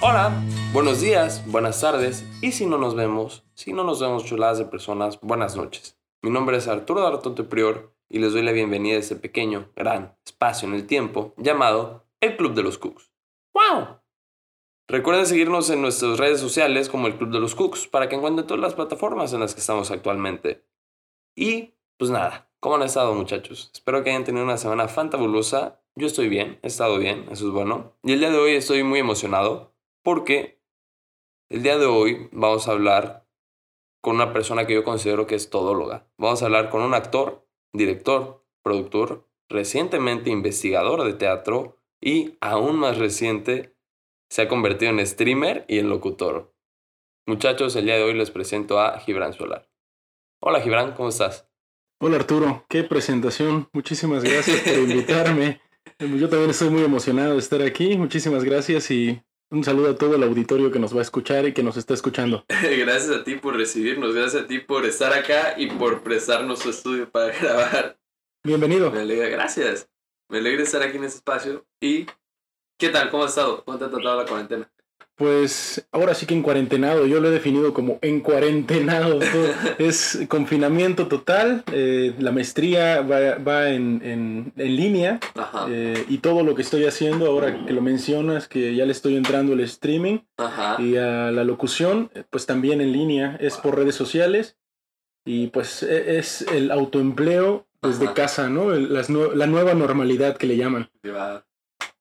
Hola, buenos días, buenas tardes y si no nos vemos, si no nos vemos chuladas de personas, buenas noches. Mi nombre es Arturo Dartote Prior y les doy la bienvenida a este pequeño, gran espacio en el tiempo llamado el Club de los Cooks. ¡Wow! Recuerden seguirnos en nuestras redes sociales como el Club de los Cooks para que encuentren todas las plataformas en las que estamos actualmente. Y, pues nada, ¿cómo han estado muchachos? Espero que hayan tenido una semana fantabulosa. Yo estoy bien, he estado bien, eso es bueno. Y el día de hoy estoy muy emocionado porque el día de hoy vamos a hablar con una persona que yo considero que es todóloga. Vamos a hablar con un actor, director, productor, recientemente investigador de teatro y aún más reciente se ha convertido en streamer y en locutor. Muchachos, el día de hoy les presento a Gibran Solar. Hola Gibran, ¿cómo estás? Hola Arturo, qué presentación. Muchísimas gracias por invitarme. Yo también estoy muy emocionado de estar aquí. Muchísimas gracias y un saludo a todo el auditorio que nos va a escuchar y que nos está escuchando. gracias a ti por recibirnos, gracias a ti por estar acá y por prestarnos su estudio para grabar. Bienvenido. Me alegra, gracias. Me alegra estar aquí en este espacio. ¿Y qué tal? ¿Cómo has estado? ¿Cómo te ha tratado la cuarentena? Pues ahora sí que en cuarentenado, yo lo he definido como en cuarentenado. es confinamiento total, eh, la maestría va, en, línea eh, y todo lo que estoy haciendo, ahora que lo mencionas, que ya le estoy entrando el streaming y a la locución, pues también en línea, es por redes sociales y pues e, es el autoempleo desde casa, ¿no? la nueva normalidad que le llaman.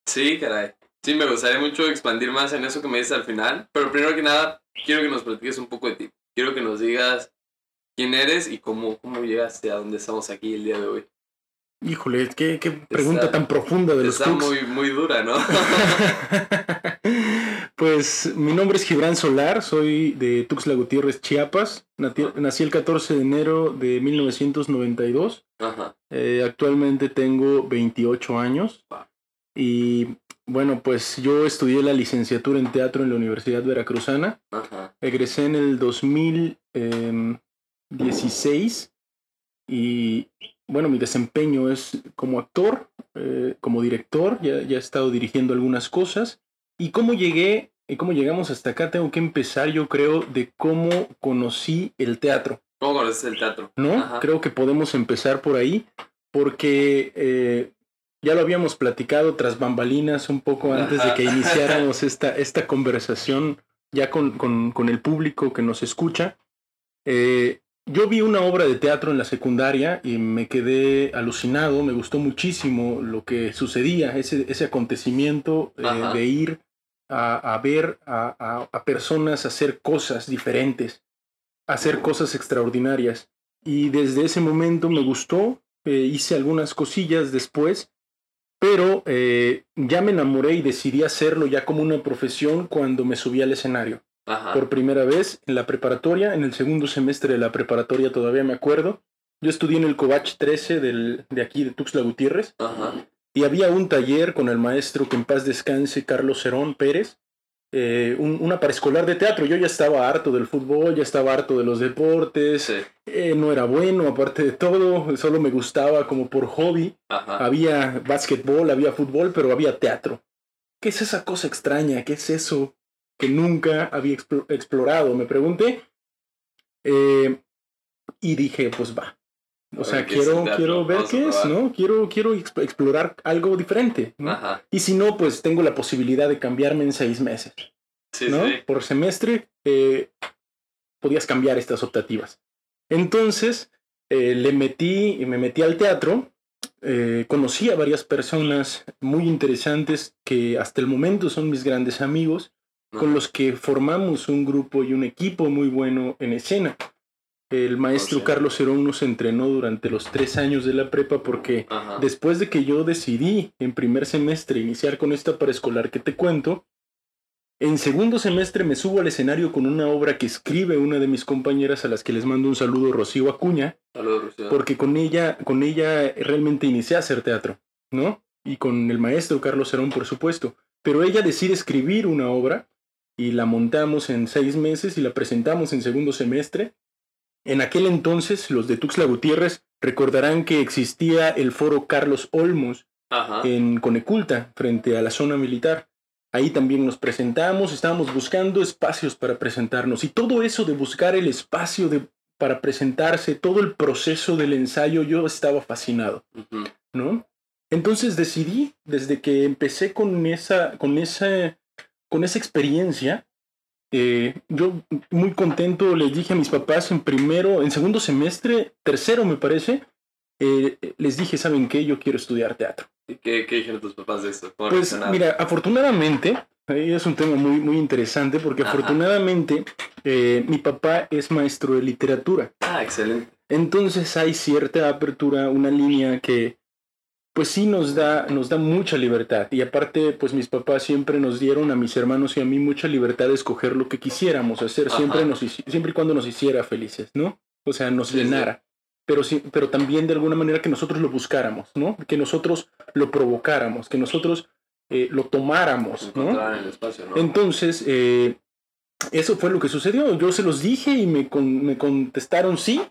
Sí, caray. Sí, me gustaría mucho expandir más en eso que me dices al final, pero primero que nada, quiero que nos platiques un poco de ti. Quiero que nos digas quién eres y cómo, cómo llegaste a donde estamos aquí el día de hoy. Híjole, qué, qué pregunta tan profunda de los Está muy, muy dura, ¿no? pues mi nombre es Gibran Solar, soy de Tuxtla Gutiérrez, Chiapas. Nací el 14 de enero de 1992. Ajá. Eh, actualmente tengo 28 años. Y bueno, pues yo estudié la licenciatura en teatro en la Universidad Veracruzana. Ajá. Egresé en el 2016 y bueno, mi desempeño es como actor, eh, como director, ya, ya, he estado dirigiendo algunas cosas. Y cómo llegué, y cómo llegamos hasta acá, tengo que empezar, yo creo, de cómo conocí el teatro. ¿Cómo conoces el teatro? ¿No? Creo que podemos empezar por ahí, porque eh, ya lo habíamos platicado tras bambalinas un poco antes de que iniciáramos esta, esta conversación ya con, con, el público que nos escucha. Eh, yo vi una obra de teatro en la secundaria y me quedé alucinado, me gustó muchísimo lo que sucedía, ese, ese acontecimiento eh, de ir a, a ver a, a, personas hacer cosas diferentes, hacer cosas extraordinarias. Y desde ese momento me gustó, eh, hice algunas cosillas después pero eh, ya me enamoré y decidí hacerlo ya como una profesión cuando me subí al escenario. Por primera vez en la preparatoria, en el segundo semestre de la preparatoria todavía me acuerdo. Yo estudié en el Covach 13 del, de aquí de Tuxtla Gutiérrez. Y había un taller con el maestro que en paz descanse, Carlos Cerón Pérez, eh, un, una paraescolar de teatro. Yo ya estaba harto del fútbol, ya estaba harto de los deportes, eh, no era bueno, aparte de todo, solo me gustaba como por hobby. Había básquetbol, había fútbol, pero había teatro. ¿Qué es esa cosa extraña? ¿Qué es eso que nunca había explorado? Me pregunté. Eh, y dije, pues va, o sea, quiero, quiero ver qué es, ¿no? Quiero, quiero explorar algo diferente, ¿no? Y si no, pues tengo la posibilidad de cambiarme en seis meses, ¿no? Por semestre eh, podías cambiar estas optativas. Entonces, eh, le metí, me metí al teatro, eh, conocí a varias personas muy interesantes que hasta el momento son mis grandes amigos, con los que formamos un grupo y un equipo muy bueno en escena. El maestro Carlos Herón nos entrenó durante los tres años de la prepa porque después de que yo decidí en primer semestre iniciar con esta paraescolar que te cuento, en segundo semestre me subo al escenario con una obra que escribe una de mis compañeras a las que les mando un saludo, Rocío Acuña, porque con ella, con ella realmente inicié a hacer teatro, ¿no? Y con el maestro Carlos Herón, por supuesto. Pero ella decide escribir una obra y la montamos en seis meses y la presentamos en segundo semestre en aquel entonces, los de Tuxtla Gutiérrez recordarán que existía el foro Carlos Olmos en Coneculta, frente a la zona militar. Ahí también nos presentamos, estábamos buscando espacios para presentarnos y todo eso de buscar el espacio de, para presentarse, todo el proceso del ensayo, yo estaba fascinado, ¿no? Entonces decidí, desde que empecé con esa, con esa, con esa experiencia, eh, yo muy contento les dije a mis papás en primero, en segundo semestre, tercero me parece, eh, les dije, ¿saben qué? Yo quiero estudiar teatro. ¿Y qué, dijeron tus papás de eso? Pues mira, afortunadamente, ahí es un tema muy, muy interesante porque afortunadamente eh, mi papá es maestro de literatura. Ah, excelente. Entonces hay cierta apertura, una línea que pues sí nos da, nos da mucha libertad. Y aparte, pues mis papás siempre nos dieron a mis hermanos y a mí mucha libertad de escoger lo que quisiéramos hacer, siempre, nos, siempre y cuando nos hiciera felices, ¿no? O sea, nos llenara. Pero, sí, pero también de alguna manera que nosotros lo buscáramos, ¿no? Que nosotros lo provocáramos, que nosotros eh, lo tomáramos, ¿no? Entonces, eh, eso fue lo que sucedió. Yo se los dije y me, me contestaron sí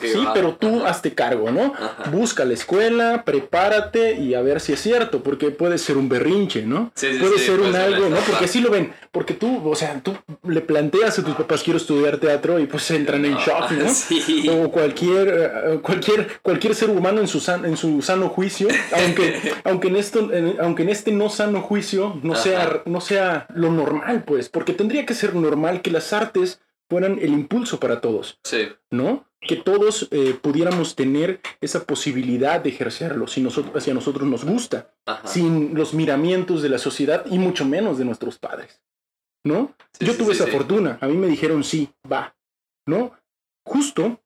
sí, pero tú hazte cargo, ¿no? Busca la escuela, prepárate y a ver si es cierto, porque puede ser un berrinche, ¿no? puede ser un algo, ¿no? Porque así lo ven, porque tú, o sea, tú le planteas a tus papás quiero estudiar teatro y pues entran en shock, ¿no? O cualquier, eh, cualquier, cualquier ser humano en su, en su sano juicio, aunque, aunque, en esto, aunque en este no sano juicio no sea, no sea lo normal, pues, porque tendría que ser normal que las artes fueran el impulso para todos. Sí. ¿No? Que todos eh, pudiéramos tener esa posibilidad de ejercerlo si, nosotros, si a nosotros nos gusta, sin los miramientos de la sociedad y mucho menos de nuestros padres. ¿No? Yo tuve esa fortuna. A mí me dijeron sí, va. ¿No? Justo,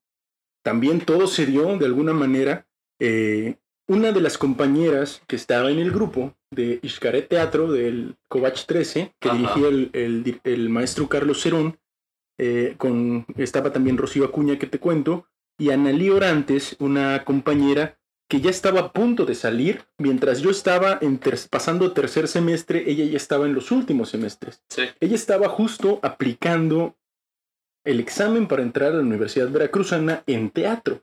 también todo se dio de alguna manera. Eh, una de las compañeras que estaba en el grupo de Iscaret Teatro del Covach 13, que dirigía el, el, el, maestro Carlos Cerón, eh, con, estaba también Rocío Acuña que te cuento, y Analí Orantes, una compañera que ya estaba a punto de salir, mientras yo estaba en pasando tercer semestre, ella ya estaba en los últimos semestres. Ella estaba justo aplicando el examen para entrar a la Universidad Veracruzana en teatro.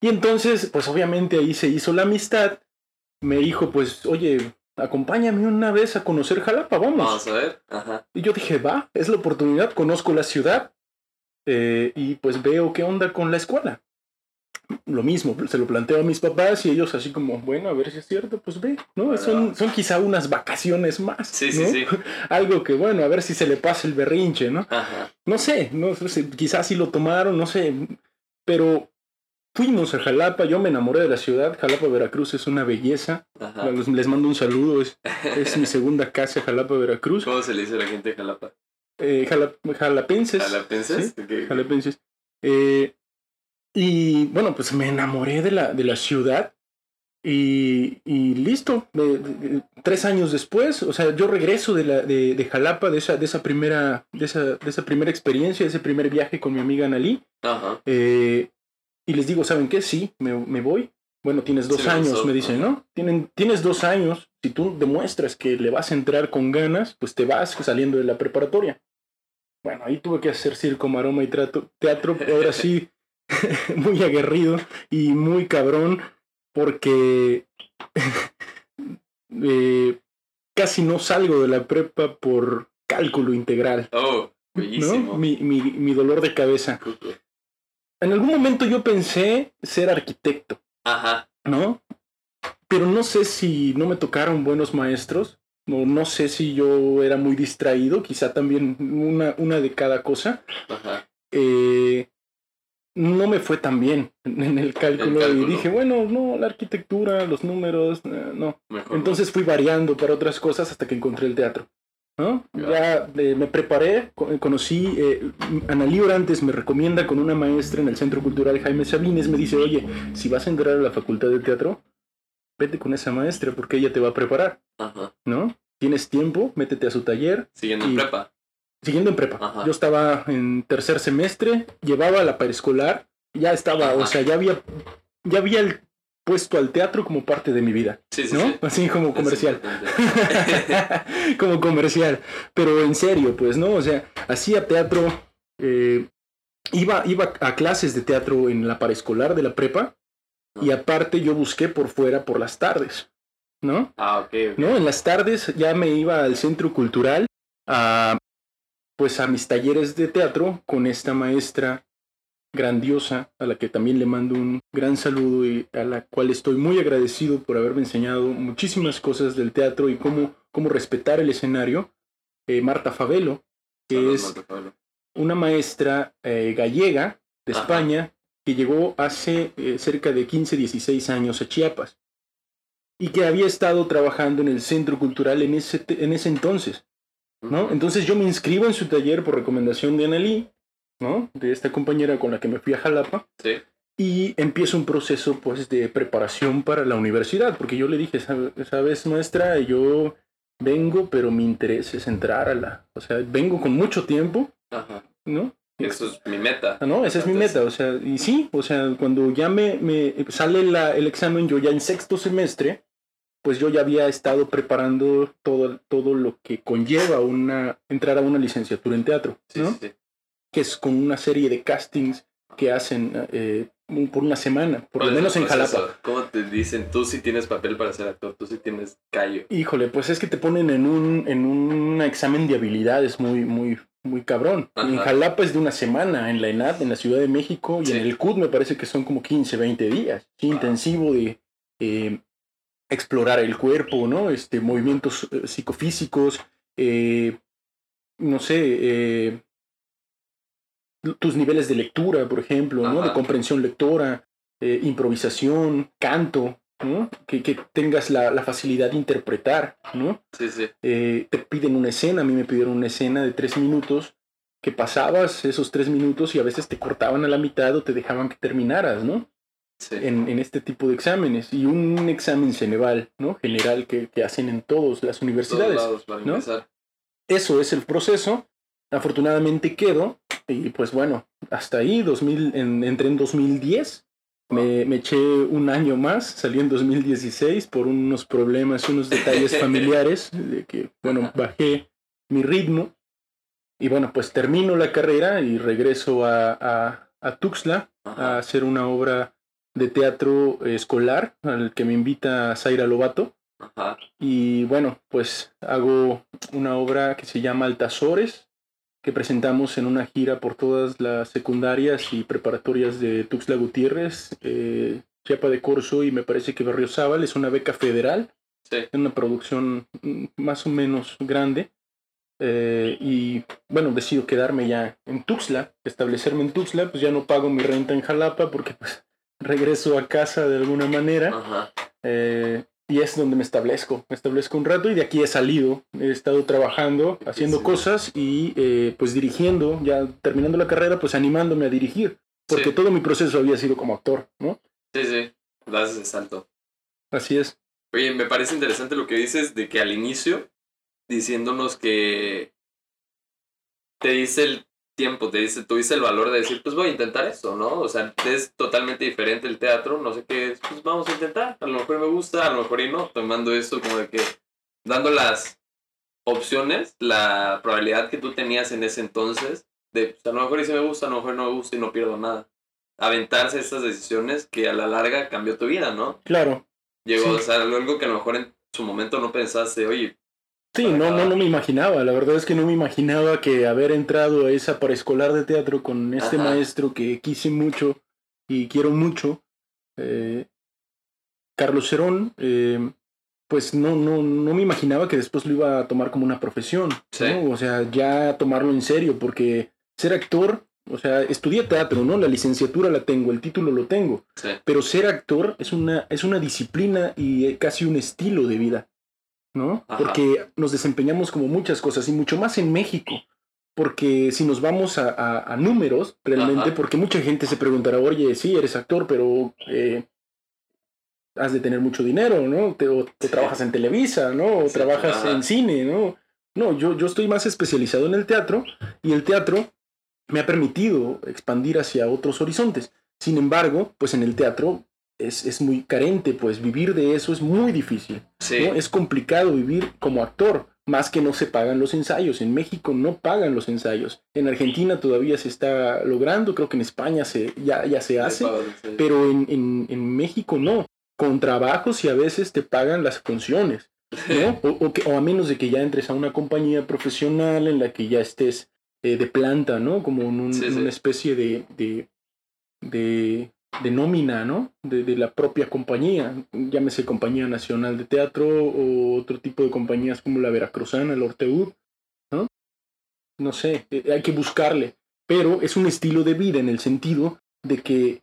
Y entonces, pues obviamente ahí se hizo la amistad. Me dijo, pues, oye, acompáñame una vez a conocer Jalapa, vamos. Vamos a ver. Y yo dije, va, es la oportunidad, conozco la ciudad eh, y pues veo qué onda con la escuela. Lo mismo, se lo planteo a mis papás y ellos así como, bueno, a ver si es cierto, pues ve, ¿no? Son, son quizá unas vacaciones más. Sí, sí, sí. Algo que, bueno, a ver si se le pasa el berrinche, ¿no? No sé, no sé, quizás si lo tomaron, no sé, pero Fuimos a Jalapa, yo me enamoré de la ciudad. Jalapa, Veracruz es una belleza. Les, mando un saludo, es, es, mi segunda casa, Jalapa, Veracruz. ¿Cómo se le dice a la gente de Jalapa? Eh, jalapenses. ¿Jalapenses? Jalapenses. Eh, y bueno, pues me enamoré de la, de la ciudad. Y, y listo, tres años después, o sea, yo regreso de, la, de, de, Jalapa, de esa, de, esa primera, de, esa, de esa primera experiencia, de ese primer viaje con mi amiga Analí. Ajá. Eh, y les digo, ¿saben qué? Sí, me, voy. Bueno, tienes dos años, me dicen, ¿no? Tienen, tienes dos años. Si tú demuestras que le vas a entrar con ganas, pues te vas saliendo de la preparatoria. Bueno, ahí tuve que hacer circo, maroma y trato, teatro, ahora sí, muy aguerrido y muy cabrón, porque eh, casi no salgo de la prepa por cálculo integral. Oh, ¿no? Mi, mi, mi dolor de cabeza. En algún momento yo pensé ser arquitecto. Ajá. ¿No? Pero no sé si no me tocaron buenos maestros. No, no sé si yo era muy distraído, quizá también una, una de cada cosa. Ajá. Eh, no me fue tan bien en el cálculo, y dije, bueno, no, la arquitectura, los números, eh, no. Entonces fui variando para otras cosas hasta que encontré el teatro. Ya eh, me preparé, conocí, eh, Analí Orantes me recomienda con una maestra en el Centro Cultural Jaime Sabines, me dice, oye, si vas a entrar a la Facultad de Teatro, vete con esa maestra porque ella te va a preparar, ¿no? Tienes tiempo, métete a su taller. Siguiendo en prepa. Siguiendo en prepa. Yo estaba en tercer semestre, llevaba la preescolar, ya estaba, o sea, ya había, ya había el puesto al teatro como parte de mi vida. Sí, sí, ¿no? Así como comercial. como comercial. Pero en serio, pues, ¿no? O sea, hacía teatro. Eh, iba, iba a clases de teatro en la paraescolar de la prepa. Y aparte yo busqué por fuera por las tardes. ¿no? Ah, ok. ¿No? En las tardes ya me iba al centro cultural a, pues a mis talleres de teatro con esta maestra grandiosa a la que también le mando un gran saludo y a la cual estoy muy agradecido por haberme enseñado muchísimas cosas del teatro y cómo, cómo respetar el escenario. Eh, Marta Favelo, que es una maestra eh, gallega de España que llegó hace eh, cerca de 15, 16 años a Chiapas y que había estado trabajando en el Centro Cultural en ese, en ese entonces. ¿no? Entonces yo me inscribo en su taller por recomendación de Annalí, ¿no? De esta compañera con la que me fui a Jalapa. Y empiezo un proceso pues de preparación para la universidad, porque yo le dije, sabes maestra, yo vengo, pero mi interés es entrar a la, o sea, vengo con mucho tiempo, ¿no? Eso es mi meta. Ah, no, esa es mi meta, o sea, y sí, o sea, cuando ya me, me sale la, el examen, yo ya en sexto semestre, pues yo ya había estado preparando todo, todo lo que conlleva una, entrar a una licenciatura en teatro, ¿no? Que es con una serie de castings que hacen eh, por una semana, por lo menos en Jalapa. ¿Cómo te dicen? Tú sí tienes papel para ser actor, tú sí tienes callo. Híjole, pues es que te ponen en un, en un examen de habilidades muy, muy, muy cabrón. En Jalapa es de una semana, en la ENAD, en la Ciudad de México, y en el CUD me parece que son como 15, 20 días. intensivo de eh, explorar el cuerpo, ¿no? Este, movimientos eh, psicofísicos, eh, no sé, tus niveles de lectura, por ejemplo, ¿no? De comprensión lectora, improvisación, canto, ¿no? Que, tengas la, facilidad de interpretar, ¿no? Sí, sí. te piden una escena, a mí me pidieron una escena de tres minutos que pasabas esos tres minutos y a veces te cortaban a la mitad o te dejaban que terminaras, ¿no? en, este tipo de exámenes y un examen Ceneval, ¿no? General que, hacen en todas las universidades. ¿no? Eso es el proceso. Afortunadamente quedo y pues bueno, hasta ahí, 2000, entré en 2010. Me, me, eché un año más, salí en 2016 por unos problemas, unos detalles familiares, de que, bueno, bajé mi ritmo. Y bueno, pues termino la carrera y regreso a, a, a Tuxtla a hacer una obra de teatro escolar al que me invita Zaira Lobato. Y bueno, pues hago una obra que se llama Altazores, que presentamos en una gira por todas las secundarias y preparatorias de Tuxtla Gutiérrez, eh, Chiapa de Corzo y me parece que Berriozábal. Es una beca federal, es una producción más o menos grande. Eh, y bueno, decido quedarme ya en Tuxtla, establecerme en Tuxtla, pues ya no pago mi renta en Jalapa porque pues regreso a casa de alguna manera. Eh, y es donde me establezco. Me establezco un rato y de aquí he salido. He estado trabajando, haciendo cosas y eh, pues dirigiendo, ya terminando la carrera, pues animándome a dirigir. Porque todo mi proceso había sido como actor, ¿no? Sí, sí, das ese salto. Así es. Oye, me parece interesante lo que dices de que al inicio, diciéndonos que te dice el tiempo, te dice, tuviste el valor de decir, pues voy a intentar esto, ¿no? O sea, es totalmente diferente el teatro, no sé qué es, pues vamos a intentar, a lo mejor me gusta, a lo mejor y no, tomando esto como de que, dando las opciones, la probabilidad que tú tenías en ese entonces, de, pues, a lo mejor y si me gusta, a lo mejor no me gusta y no pierdo nada. Aventarse estas decisiones que a la larga cambió tu vida, ¿no? Claro. Llegó, o sea, algo que a lo mejor en su momento no pensaste, oye, Sí, no, no, no me imaginaba. La verdad es que no me imaginaba que haber entrado a esa paraescolar de teatro con este maestro que quise mucho y quiero mucho, eh, Carlos Cerón, eh, pues no, no, no me imaginaba que después lo iba a tomar como una profesión. O sea, ya tomarlo en serio, porque ser actor, o sea, estudié teatro, ¿no? La licenciatura la tengo, el título lo tengo. Pero ser actor es una, es una disciplina y casi un estilo de vida. ¿No? Porque nos desempeñamos como muchas cosas y mucho más en México. Porque si nos vamos a, números, realmente, porque mucha gente se preguntará, oye, sí, eres actor, pero eh, has de tener mucho dinero, ¿no? Te, o, trabajas en Televisa, ¿no? O trabajas en cine, ¿no? No, yo, yo estoy más especializado en el teatro y el teatro me ha permitido expandir hacia otros horizontes. Sin embargo, pues en el teatro es, muy carente, pues vivir de eso es muy difícil. Es complicado vivir como actor, más que no se pagan los ensayos. En México no pagan los ensayos. En Argentina todavía se está logrando, creo que en España se, ya, ya se hace, pero en, en, México no. con trabajos y a veces te pagan las funciones, ¿no? O, o, a menos de que ya entres a una compañía profesional en la que ya estés eh, de planta, ¿no? Como en, una especie de, de, de, de nómina, ¿no? De, de, la propia compañía, llámese Compañía Nacional de Teatro o otro tipo de compañías como la Veracruzana, el Orteud, ¿no? No sé, eh, hay que buscarle, pero es un estilo de vida en el sentido de que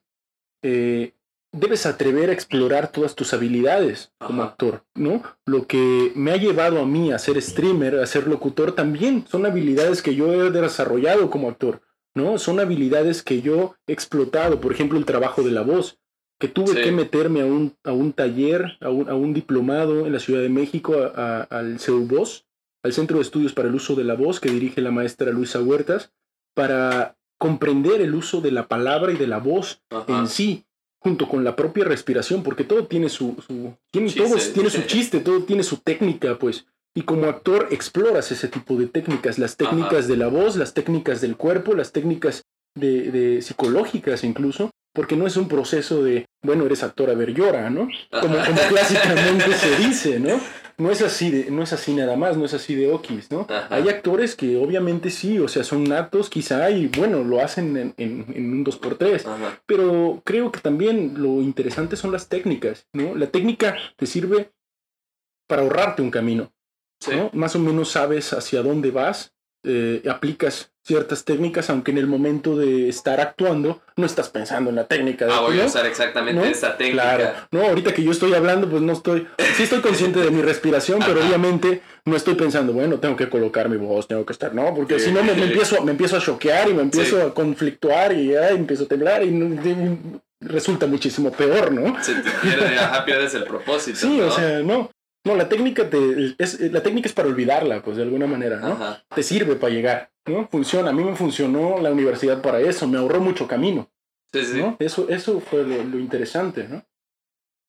eh, debes atrever a explorar todas tus habilidades como actor, ¿no? Lo que me ha llevado a mí a ser streamer, a ser locutor, también son habilidades que yo he desarrollado como actor, ¿no? Son habilidades que yo he explotado, por ejemplo, el trabajo de la voz, que tuve que meterme a un, a un taller, a un, a un, diplomado en la Ciudad de México, al CEUVOZ, al Centro de Estudios para el Uso de la Voz, que dirige la maestra Luisa Huertas, para comprender el uso de la palabra y de la voz en sí, junto con la propia respiración, porque todo tiene su, tiene, todo tiene su chiste, todo tiene su técnica, pues. Y como actor exploras ese tipo de técnicas, las técnicas de la voz, las técnicas del cuerpo, las técnicas de, de, psicológicas incluso, porque no es un proceso de, bueno, eres actor, a ver, llora, ¿no? Como, como clásicamente se dice, ¿no? no es así de, no es así nada más, no es así de okis, ¿no? Hay actores que obviamente sí, o sea, son natos quizá y bueno, lo hacen en, en, un 2x3, pero creo que también lo interesante son las técnicas, ¿no? La técnica te sirve para ahorrarte un camino, ¿no? Más o menos sabes hacia dónde vas, eh, aplicas ciertas técnicas, aunque en el momento de estar actuando no estás pensando en la técnica. De, ah, voy a usar exactamente esa técnica. Claro, no, ahorita que yo estoy hablando, pues no estoy, sí estoy consciente de mi respiración, pero obviamente no estoy pensando, bueno, tengo que colocar mi voz, tengo que estar, no, porque si no me, empiezo, me empiezo a choquear y me empiezo a conflictuar y ya empiezo a temblar y, resulta muchísimo peor, ¿no? Se te pierde, ajá, pierdes el propósito. Sí, o sea, no. No, la técnica te, es, la técnica es para olvidarla, pues de alguna manera, ¿no? Te sirve para llegar, ¿no? Funciona. A mí me funcionó la universidad para eso, me ahorró mucho camino. Sí, sí. Eso, eso fue lo, interesante, ¿no?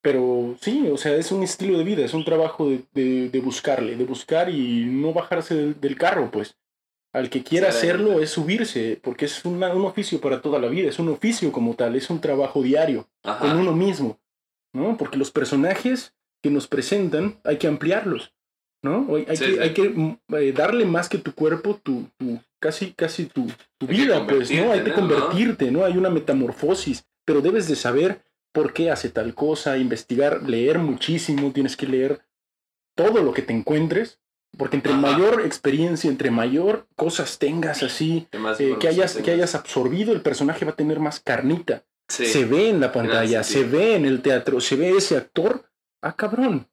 Pero sí, o sea, es un estilo de vida, es un trabajo de, de, buscarle, de buscar y no bajarse del, carro, pues. Al que quiera hacerlo es subirse, porque es un oficio para toda la vida, es un oficio como tal, es un trabajo diario con uno mismo, ¿no? Porque los personajes que nos presentan, hay que ampliarlos, ¿no? Hay, que, hay que mm, eh, darle más que tu cuerpo, tu, casi, casi tu, vida, pues, ¿no? Hay que convertirte, ¿no? Hay una metamorfosis, pero debes de saber por qué hace tal cosa, investigar, leer muchísimo, tienes que leer todo lo que te encuentres, porque entre mayor experiencia, entre mayor cosas tengas así, eh, que, hayas, que hayas absorbido, el personaje va a tener más carnita. Se ve en la pantalla, se ve en el teatro, se ve ese actor ah, cabrón,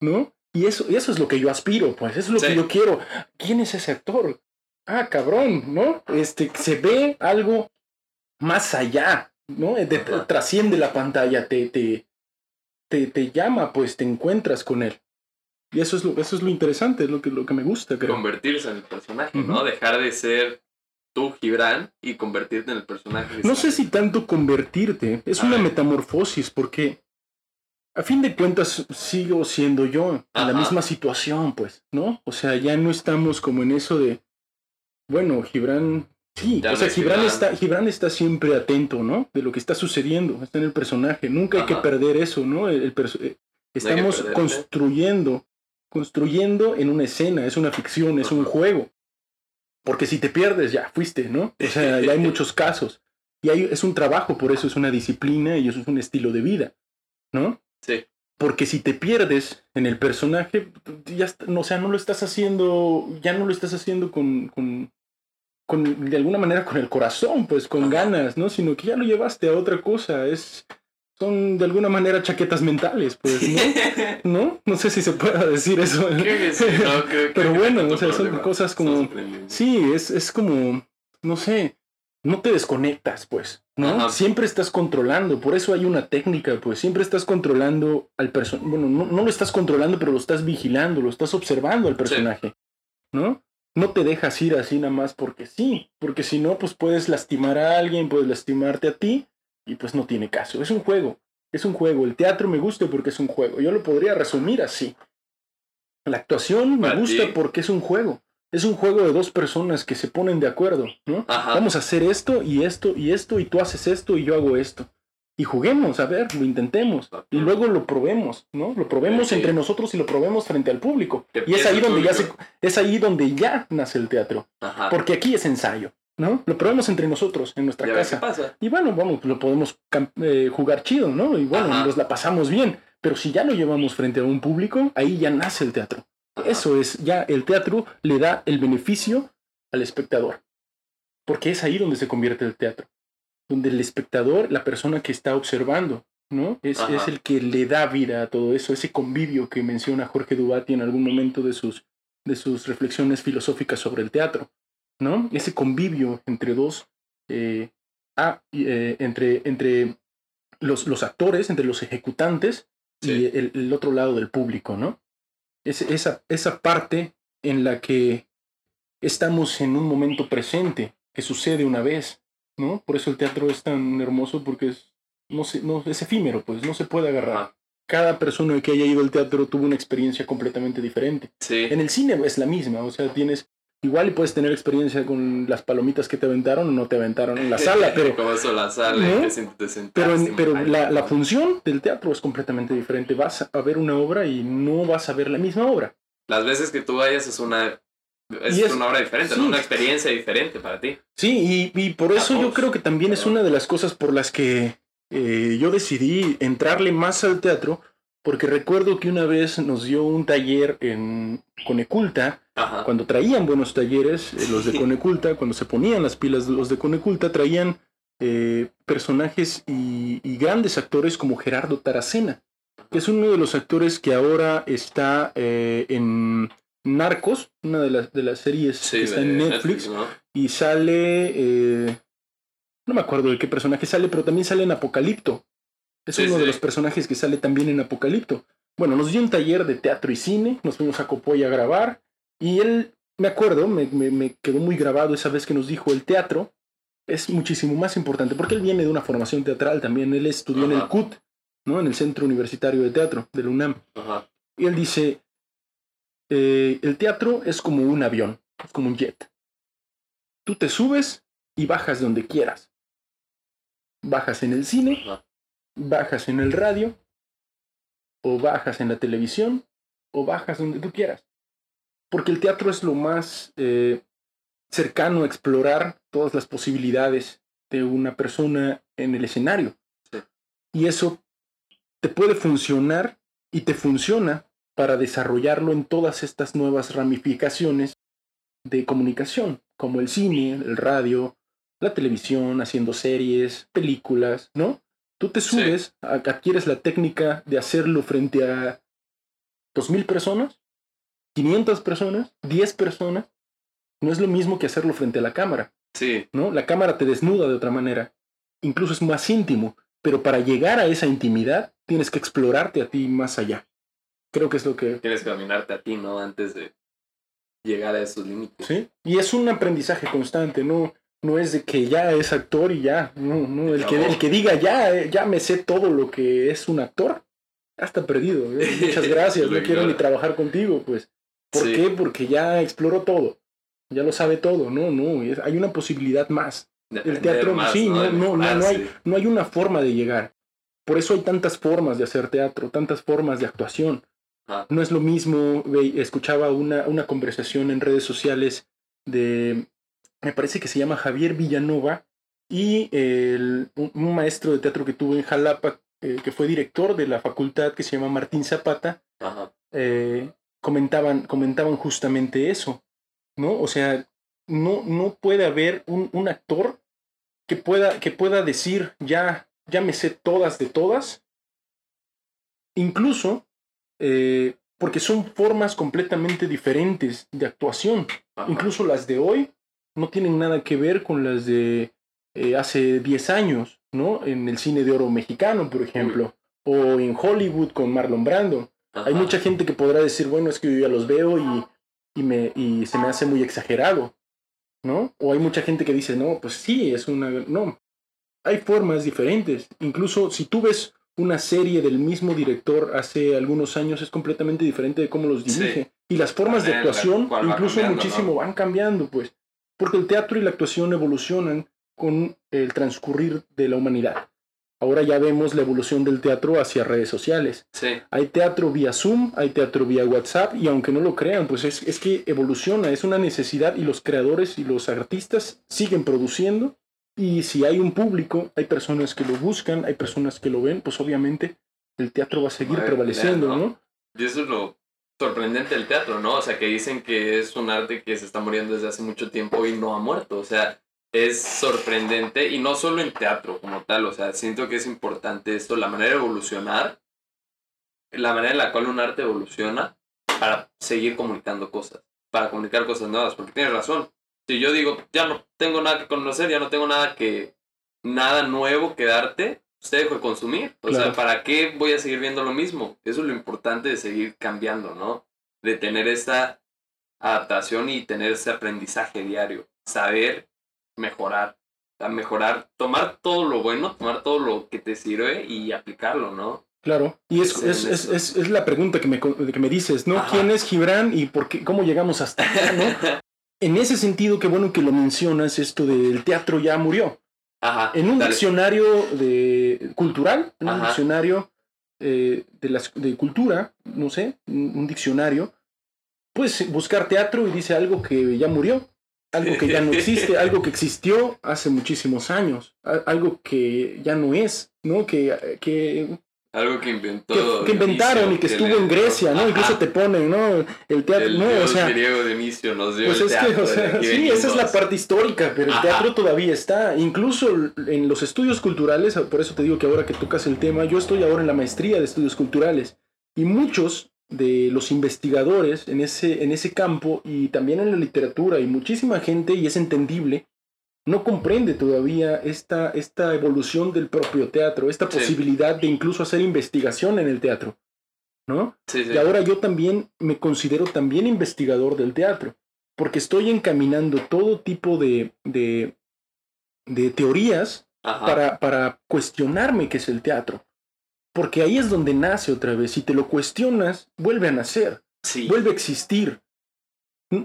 ¿no? Y eso, eso es lo que yo aspiro, pues, eso es lo que yo quiero. ¿Quién es ese actor? Ah, cabrón, ¿no? Este, se ve algo más allá, ¿no? trasciende la pantalla, te, te, te, te, llama, pues, te encuentras con él. Y eso es lo, eso es lo interesante, es lo que, lo que me gusta, creo. Convertirse en el personaje, ¿no? Dejar de ser tú, Gibran, y convertirte en el personaje. No sé si tanto convertirte, es una metamorfosis, porque a fin de cuentas sigo siendo yo en la misma situación, pues, ¿no? O sea, ya no estamos como en eso de, bueno, Gibran, sí, o sea, Gibran, está, Gibran está siempre atento, ¿no? De lo que está sucediendo, está en el personaje, nunca hay que perder eso, ¿no? El, eh, estamos construyendo, construyendo en una escena, es una ficción, es un juego. Porque si te pierdes, ya fuiste, ¿no? O sea, ya hay muchos casos. Y hay, es un trabajo, por eso es una disciplina y eso es un estilo de vida, ¿no? Sí. Porque si te pierdes en el personaje, ya, o sea, no lo estás haciendo, ya no lo estás haciendo con, con, con de alguna manera con el corazón, pues con ganas, ¿no? Sino que ya lo llevaste a otra cosa, es, son de alguna manera chaquetas mentales, pues, ¿no? ¿No? No sé si se pueda decir eso. Pero bueno, o sea, son cosas como, sí, es, es como, no sé, no te desconectas, pues, ¿no? Siempre estás controlando, por eso hay una técnica, pues, siempre estás controlando al personaje, bueno, no, lo estás controlando, pero lo estás vigilando, lo estás observando al personaje, ¿no? No te dejas ir así nada más porque sí, porque si no, pues puedes lastimar a alguien, puedes lastimarte a ti, y pues no tiene caso, es un juego, es un juego, el teatro me gusta porque es un juego, yo lo podría resumir así. La actuación me gusta porque es un juego es un juego de dos personas que se ponen de acuerdo, ¿no? Vamos a hacer esto y esto y esto y tú haces esto y yo hago esto. y juguemos, a ver, lo intentemos. Y luego lo probemos, ¿no? Lo probemos Sí. entre nosotros y lo probemos frente al público. Y es ahí donde ya se, es ahí donde ya nace el teatro. Ajá. Porque aquí es ensayo, ¿no? Lo probemos entre nosotros, en nuestra Ya casa. pasa. Y bueno, vamos, lo podemos eh, jugar chido, ¿no? Y bueno, Ajá. nos la pasamos bien. Pero si ya lo llevamos frente a un público, ahí ya nace el teatro. Eso es, ya el teatro le da el beneficio al espectador. Porque es ahí donde se convierte el teatro. Donde el espectador, la persona que está observando, ¿no? Es, el que le da vida a todo eso, ese convivio que menciona Jorge Dubati en algún momento de sus, de sus reflexiones filosóficas sobre el teatro, ¿no? Ese convivio entre dos, eh, ah, y, eh, entre, entre los, los actores, entre los ejecutantes Sí. y el, el otro lado del público, ¿no? Es, esa, esa parte en la que estamos en un momento presente, que sucede una vez, ¿no? Por eso el teatro es tan hermoso porque es, no sé, no, es efímero, pues no se puede agarrar. Cada persona que haya ido al teatro tuvo una experiencia completamente diferente. Sí. En el cine es la misma, o sea, tienes igual y puedes tener experiencia con las palomitas que te aventaron o no te aventaron en la sala, pero Como eso la sala, ¿No? que siempre te sentaste. pero, en- pero la, función del teatro es completamente diferente. Vas a ver una obra y no vas a ver la misma obra. Las veces que tú vayas es una. Es, una obra diferente, sí. ¿no? Una experiencia diferente para ti. Sí, y, y por eso yo creo que también es una de las cosas por las que eh, yo decidí entrarle más al teatro, porque recuerdo que una vez nos dio un taller en Coneculta, Ajá. cuando traían buenos talleres, eh, los de. Coneculta, cuando se ponían las pilas de los de Coneculta, traían eh, personajes y, y grandes actores como Gerardo Taracena, que es uno de los actores que ahora está eh, en Narcos, una de las, de las series Sí, que está en Netflix, ¿no? y sale, no me acuerdo de qué personaje sale, pero también sale en Apocalipto. Es Sí, uno de los personajes que sale también en Apocalipto. Bueno, nos dio un taller de teatro y cine, nos fuimos a Copoy a grabar y él, me acuerdo, me, me- me quedó muy grabado esa vez que nos dijo el teatro es muchísimo más importante porque él viene de una formación teatral también, él estudió en el. CUT, ¿no? en el Centro Universitario de Teatro de la UNAM. Ajá. Y él dice, eh, el teatro es como un avión, es como un jet. Tú te subes y bajas donde quieras. Bajas en el cine, Ajá. bajas en el radio, o bajas en la televisión, o bajas donde tú quieras. Porque el teatro es lo más eh, cercano a explorar todas las posibilidades de una persona en el escenario. Sí. Y eso te puede funcionar y te funciona para desarrollarlo en todas estas nuevas ramificaciones de comunicación, como el cine, el radio, la televisión, haciendo series, películas, ¿no? Tú te subes, adquieres la técnica de hacerlo frente a 2.000 personas, 500 personas, 10 personas. No es lo mismo que hacerlo frente a la cámara, Sí. ¿no? La cámara te desnuda de otra manera. Incluso es más íntimo, pero para llegar a esa intimidad tienes que explorarte a ti más allá. Creo que es lo que... Tienes que dominarte a ti, ¿no? Antes de llegar a esos límites. ¿Sí? Y es un aprendizaje constante, no, no es de que ya es actor y ya. No, no, el que, el que diga ya, eh, ya me sé todo lo que es un actor, ya está perdido. ¿eh? Muchas gracias, no quiero ni trabajar contigo, pues. ¿Por Sí. qué? Porque ya exploró todo. Ya lo sabe todo, no, no, es- hay una posibilidad más. El teatro, más, sí, no, no, no, no hay, no hay una forma de llegar. Por eso hay tantas formas de hacer teatro, tantas formas de actuación. Ajá. No es lo mismo, escuchaba una, una conversación en redes sociales de, me parece que se llama Javier Villanova y el- un, un maestro de teatro que tuvo en Jalapa, eh, que fue director de la facultad que se llama Martín Zapata, Ajá. eh, comentaban, comentaban justamente eso, ¿no? O sea, no, no puede haber un, un actor que pueda, que pueda decir, ya, ya me sé todas de todas, incluso eh, porque son formas completamente diferentes de actuación. Ajá. Incluso las de hoy no tienen nada que ver con las de eh, hace 10 años, ¿no? En el cine de oro mexicano, por ejemplo, o en Hollywood con Marlon Brando. Ajá. Hay mucha gente que podrá decir, bueno, es que yo ya los veo y, y, me, y se me hace muy exagerado, ¿no? O hay mucha gente que dice, no, pues sí, es una... No, hay formas diferentes. Incluso si tú ves una serie del mismo director hace algunos años, es completamente diferente de cómo los dirige. Y las formas de actuación va incluso muchísimo ¿no? van cambiando, pues. Porque el teatro y la actuación evolucionan con el transcurrir de la humanidad. Ahora ya vemos la evolución del teatro hacia redes sociales. Sí. Hay teatro vía Zoom, hay teatro vía WhatsApp y aunque no lo crean, pues es, es que evoluciona, es una necesidad y los creadores y los artistas siguen produciendo y si hay un público, hay personas que lo buscan, hay personas que lo ven, pues obviamente el teatro va a seguir prevaleciendo, ¿no? ¿no? Y eso es lo sorprendente del teatro, ¿no? O sea, que dicen que es un arte que se está muriendo desde hace mucho tiempo y no ha muerto. O sea, es sorprendente y no solo en teatro como tal. O sea, siento que es importante esto, la manera de evolucionar, la manera en la cual un arte evoluciona para seguir comunicando cosas, para comunicar cosas nuevas, porque tienes razón. Si yo digo, ya no tengo nada que conocer, ya no tengo nada que, nada nuevo que darte, usted dejo de consumir. O Claro. sea, ¿para qué voy a seguir viendo lo mismo? Eso es lo importante de seguir cambiando, ¿no? De tener esta adaptación y tener ese aprendizaje diario. Saber mejorar. Sea, mejorar, tomar todo lo bueno, tomar todo lo que te sirve y aplicarlo, ¿no? Claro, y es, Es es, es, es- la pregunta que me, que me dices, ¿no? Ajá. ¿Quién es Gibran y por qué, cómo llegamos hasta acá, no? En ese sentido, qué bueno que lo mencionas, esto del teatro ya murió. Ajá. En un dale. diccionario de cultural, en un diccionario eh, de, las, de cultura, no sé, un, un diccionario, puedes buscar teatro y dice algo que ya murió, algo que ya no existe, algo que existió hace muchísimos años, algo que ya no es, ¿no? Que, que Algo que inventó. que, que inventaron y que estuvo en Grecia, ¿no? Ajá. Incluso te ponen, ¿no? El teatro, El no, o sea, griego Dionisio nos dio pues el es que, o sea, sí, esa es la parte histórica, pero el Ajá. teatro todavía está. Incluso en los estudios culturales, por eso te digo que ahora que tocas el tema, yo estoy ahora en la maestría de estudios culturales y muchos de los investigadores en ese, en ese campo y también en la literatura y muchísima gente, y es entendible, no comprende todavía esta, esta evolución del propio teatro, esta Sí. posibilidad de incluso hacer investigación en el teatro, ¿no? Sí, sí. Y ahora yo también me considero también investigador del teatro, porque estoy encaminando todo tipo de, de, de teorías para, para cuestionarme qué es el teatro. Porque ahí es donde nace otra vez. Si te lo cuestionas, vuelve a nacer, Sí. vuelve a existir.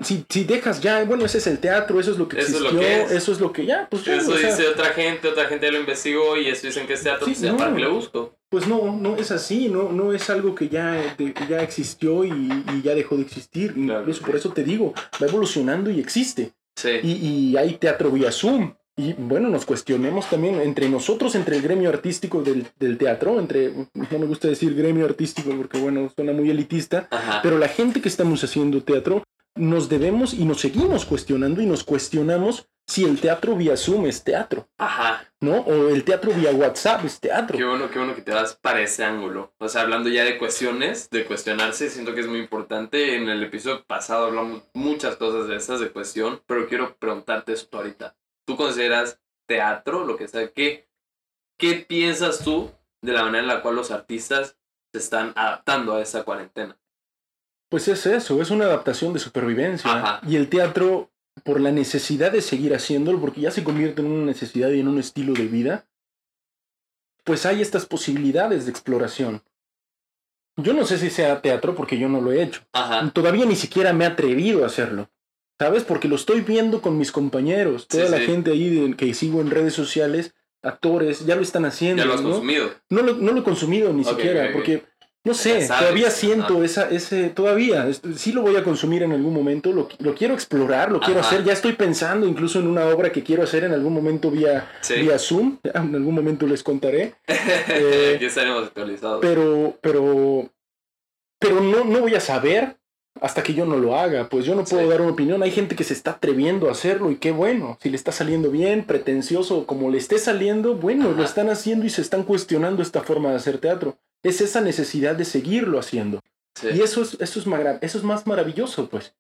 Si, si dejas ya, bueno, ese es el teatro, eso es lo que Eso es existió, lo que es. eso es lo que ya, pues ya, Eso o sea, dice otra gente, otra gente lo investigó y eso dicen que es teatro, Sí, pues no. para qué le busco. Pues no, no es así, no, no es algo que ya, de- ya existió y, y ya dejó de existir. Claro, por eso te digo, va evolucionando y existe. Sí. Y, y hay teatro vía Zoom. Y bueno, nos cuestionemos también entre nosotros, entre el gremio artístico del, del teatro, entre, no me gusta decir gremio artístico porque bueno, suena muy elitista, Ajá. pero la gente que estamos haciendo teatro, nos debemos y nos seguimos cuestionando y nos cuestionamos si el teatro vía Zoom es teatro, Ajá. ¿no? O el teatro vía WhatsApp es teatro. Qué bueno, qué bueno que te vas para ese ángulo. O sea, hablando ya de cuestiones, de cuestionarse, siento que es muy importante. En el episodio pasado hablamos muchas cosas de esas de cuestión, pero quiero preguntarte esto ahorita. ¿Tú consideras teatro lo que sea? ¿Qué, ¿Qué piensas tú de la manera en la cual los artistas se están adaptando a esa cuarentena? Pues es eso, es una adaptación de supervivencia. Ajá. Y el teatro, por la necesidad de seguir haciéndolo, porque ya se convierte en una necesidad y en un estilo de vida, pues hay estas posibilidades de exploración. Yo no sé si sea teatro porque yo no lo he hecho. Ajá. Todavía ni siquiera me he atrevido a hacerlo. ¿Sabes? Porque lo estoy viendo con mis compañeros. Toda Sí, la sí. gente ahí de- que sigo en redes sociales, actores, ya lo están haciendo. Ya lo has ¿no? consumido. No lo, no lo he consumido ni siquiera, porque no sé, Ya todavía siento esa, ese, todavía, es- sí lo voy a consumir en algún momento, lo, lo quiero explorar, lo quiero hacer, ya estoy pensando incluso en una obra que quiero hacer en algún momento vía, Sí. vía Zoom, ya en algún momento les contaré, Eh, Aquí estaremos actualizados. pero, pero, pero no, no voy a saber hasta que yo no lo haga, pues yo no puedo Sí. dar una opinión, hay gente que se está atreviendo a hacerlo y qué bueno, si le está saliendo bien, pretencioso, como le esté saliendo, bueno, lo están haciendo y se están cuestionando esta forma de hacer teatro. Es esa necesidad de seguirlo haciendo. Sí. Y eso es, eso es, eso es más maravilloso, pues,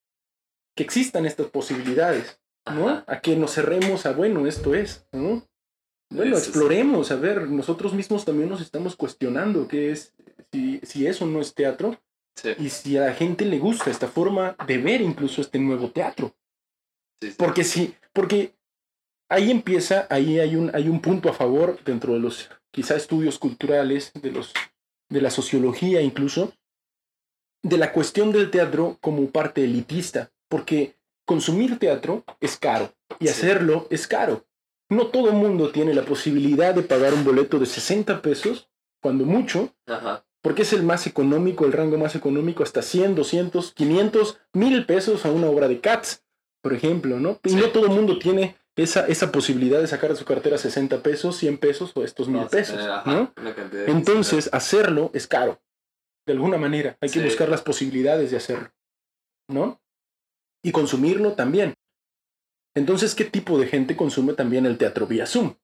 que existan estas posibilidades, ¿no? Ajá. A que nos cerremos a, bueno, esto es, ¿no? Bueno, sí. exploremos, a ver, nosotros mismos también nos estamos cuestionando qué es, si, si eso no es teatro, Sí. y si a la gente le gusta esta forma de ver incluso este nuevo teatro. Sí, sí. Porque sí, porque ahí empieza, ahí hay un, hay un punto a favor dentro de los quizá estudios culturales, de los de la sociología incluso, de la cuestión del teatro como parte elitista, porque consumir teatro es caro y hacerlo es caro. no todo el mundo tiene la posibilidad de pagar un boleto de 60 pesos, cuando mucho, Ajá. Porque es el más económico, el rango más económico, hasta 100, 200, 500, 1000 pesos a una obra de Cats, por ejemplo, ¿no? Y Sí. no todo el mundo tiene esa, esa posibilidad de sacar de su cartera 60 pesos, 100 pesos o estos 1000 No, pesos, eh, ajá, ¿no? cantidad Entonces, hacerlo es caro. De alguna manera, hay que buscar las posibilidades de hacerlo, ¿no? Y consumirlo también. Entonces, ¿qué tipo de gente consume también el teatro vía Zoom?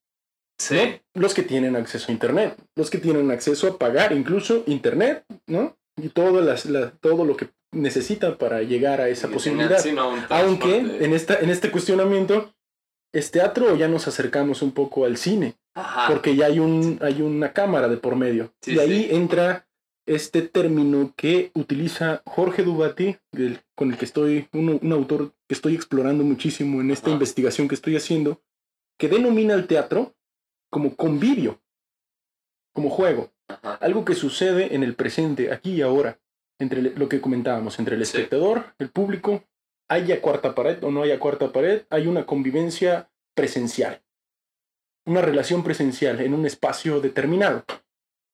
Sí. ¿no? Los que tienen acceso a Internet, los que tienen acceso a pagar incluso Internet, ¿no? Y todo, las, la- todo lo que necesitan para llegar a esa posibilidad. Aunque en, esta, en este cuestionamiento, ¿es teatro o ya nos acercamos un poco al cine? Ajá. Porque ya hay, un, hay una cámara de por medio. Sí, y ahí sí. entra este término que utiliza Jorge Dubati, con el que estoy, un, un autor que estoy explorando muchísimo en esta Ajá. investigación que estoy haciendo, que denomina el teatro como convivio, como juego, algo que sucede en el presente, aquí y ahora, entre lo que comentábamos, entre el espectador, el público, haya cuarta pared o no haya cuarta pared, hay una convivencia presencial, una relación presencial en un espacio determinado,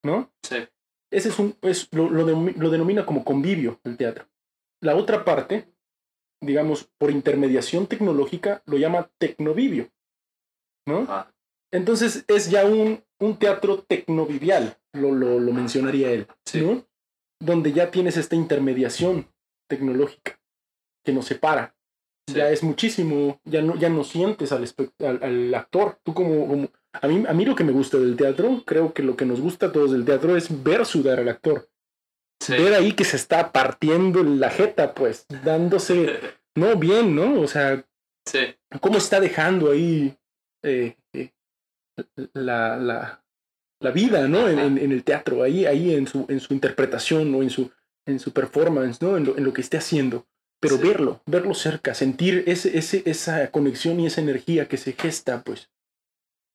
¿no? Sí. Ese es un, es, lo, lo lo denomina como convivio el teatro. La otra parte, digamos, por intermediación tecnológica, lo llama tecnovivio, ¿no? Ajá. Entonces es ya un, un teatro tecnovivial, lo, lo, lo mencionaría él, Sí. ¿no? Donde ya tienes esta intermediación tecnológica que nos separa. Sí. Ya es muchísimo, ya no, ya no sientes al, al, al actor. Tú como, como- a, mí, a mí lo que me gusta del teatro, creo que lo que nos gusta a todos del teatro es ver sudar al actor. Sí. Ver ahí que se está partiendo la jeta, pues, dándose, no, bien, ¿no? O sea, Sí. cómo está dejando ahí eh, eh, la, la, la vida, ¿no? En, Ajá. en- en el teatro, ahí, ahí en su, en su interpretación o en su, en su performance, ¿no? En lo, en lo que esté haciendo. Pero Sí. verlo, verlo cerca, sentir ese, ese, esa conexión y esa energía que se gesta, pues.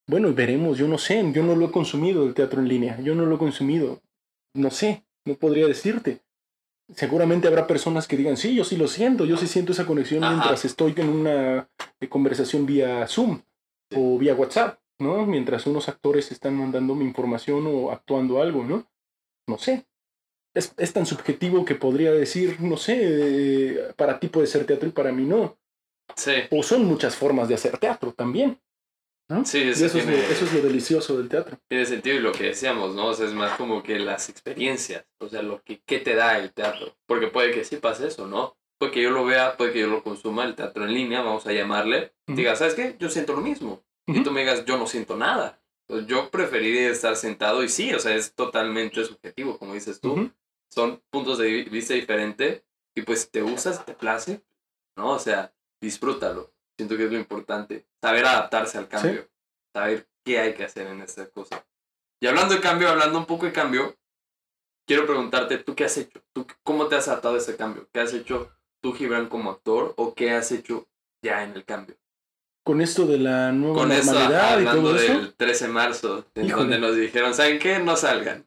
Bueno, veremos, yo no sé, yo no lo he consumido el teatro en línea, yo no lo he consumido, no sé, no podría decirte. Seguramente habrá personas que digan, sí, yo sí lo siento, yo sí siento esa conexión Ajá. mientras estoy en una eh, conversación vía Zoom Sí. o vía WhatsApp, ¿no? Mientras unos actores están mandándome información o actuando algo, ¿no? No sé. Es, es tan subjetivo que podría decir, no sé, eh, para ti puede ser teatro y para mí no. Sí. O son muchas formas de hacer teatro también. ¿no? Sí, eso es lo, tiene- eso es lo delicioso del teatro. Tiene sentido y lo que decíamos, ¿no? O sea, es más como que las experiencias, o sea, lo que ¿qué te da el teatro. Porque puede que sí pase eso, ¿no? Puede que yo lo vea, puede que yo lo consuma, el teatro en línea, vamos a llamarle. y Ujú. Diga, ¿sabes qué? Yo siento lo mismo. Y tú me digas, yo no siento nada. Entonces, yo preferiría estar sentado y sí, o sea, es totalmente subjetivo, como dices tú. Son puntos de vi- vista diferentes y pues si te gustas, te place, ¿no? O sea, disfrútalo. Siento que es lo importante. Saber adaptarse al cambio. Saber qué hay que hacer en esta cosa. Y hablando de cambio, hablando un poco de cambio, quiero preguntarte, ¿tú qué has hecho? ¿Tú cómo te has adaptado a ese cambio? ¿Qué has hecho tú, Gibran, como actor? ¿O qué has hecho ya en el cambio? Con esto de la nueva Con normalidad y todo eso. del 13 de marzo, en donde nos dijeron, ¿saben qué? No salgan.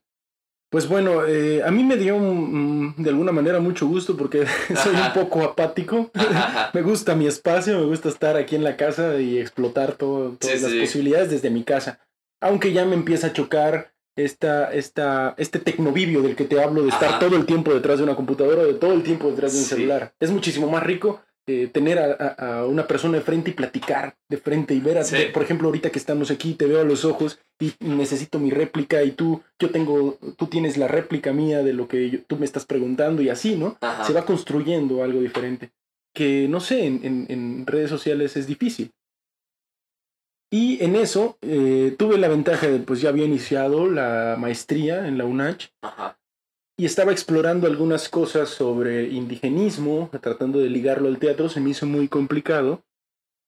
Pues bueno, eh, a mí me dio mm, de alguna manera mucho gusto porque soy un poco apático. me gusta mi espacio, me gusta estar aquí en la casa y explotar todo, todas Sí, las sí. posibilidades desde mi casa. Aunque ya me empieza a chocar esta, esta, este tecnovivio del que te hablo, de estar Ajá. todo el tiempo detrás de una computadora, de todo el tiempo detrás de un Sí. celular. Es muchísimo más rico eh, tener a, a- a una persona de frente y platicar de frente y ver, a, Sí. de- por ejemplo, ahorita que estamos aquí, te veo a los ojos y necesito mi réplica y tú, yo tengo, tú tienes la réplica mía de lo que yo- tú me estás preguntando y así, ¿no? Ajá. Se va construyendo algo diferente. Que no sé, en, en- en redes sociales es difícil. Y en eso eh, tuve la ventaja de, pues ya había iniciado la maestría en la UNACH Ajá. Y estaba explorando algunas cosas sobre indigenismo, tratando de ligarlo al teatro, se me hizo muy complicado.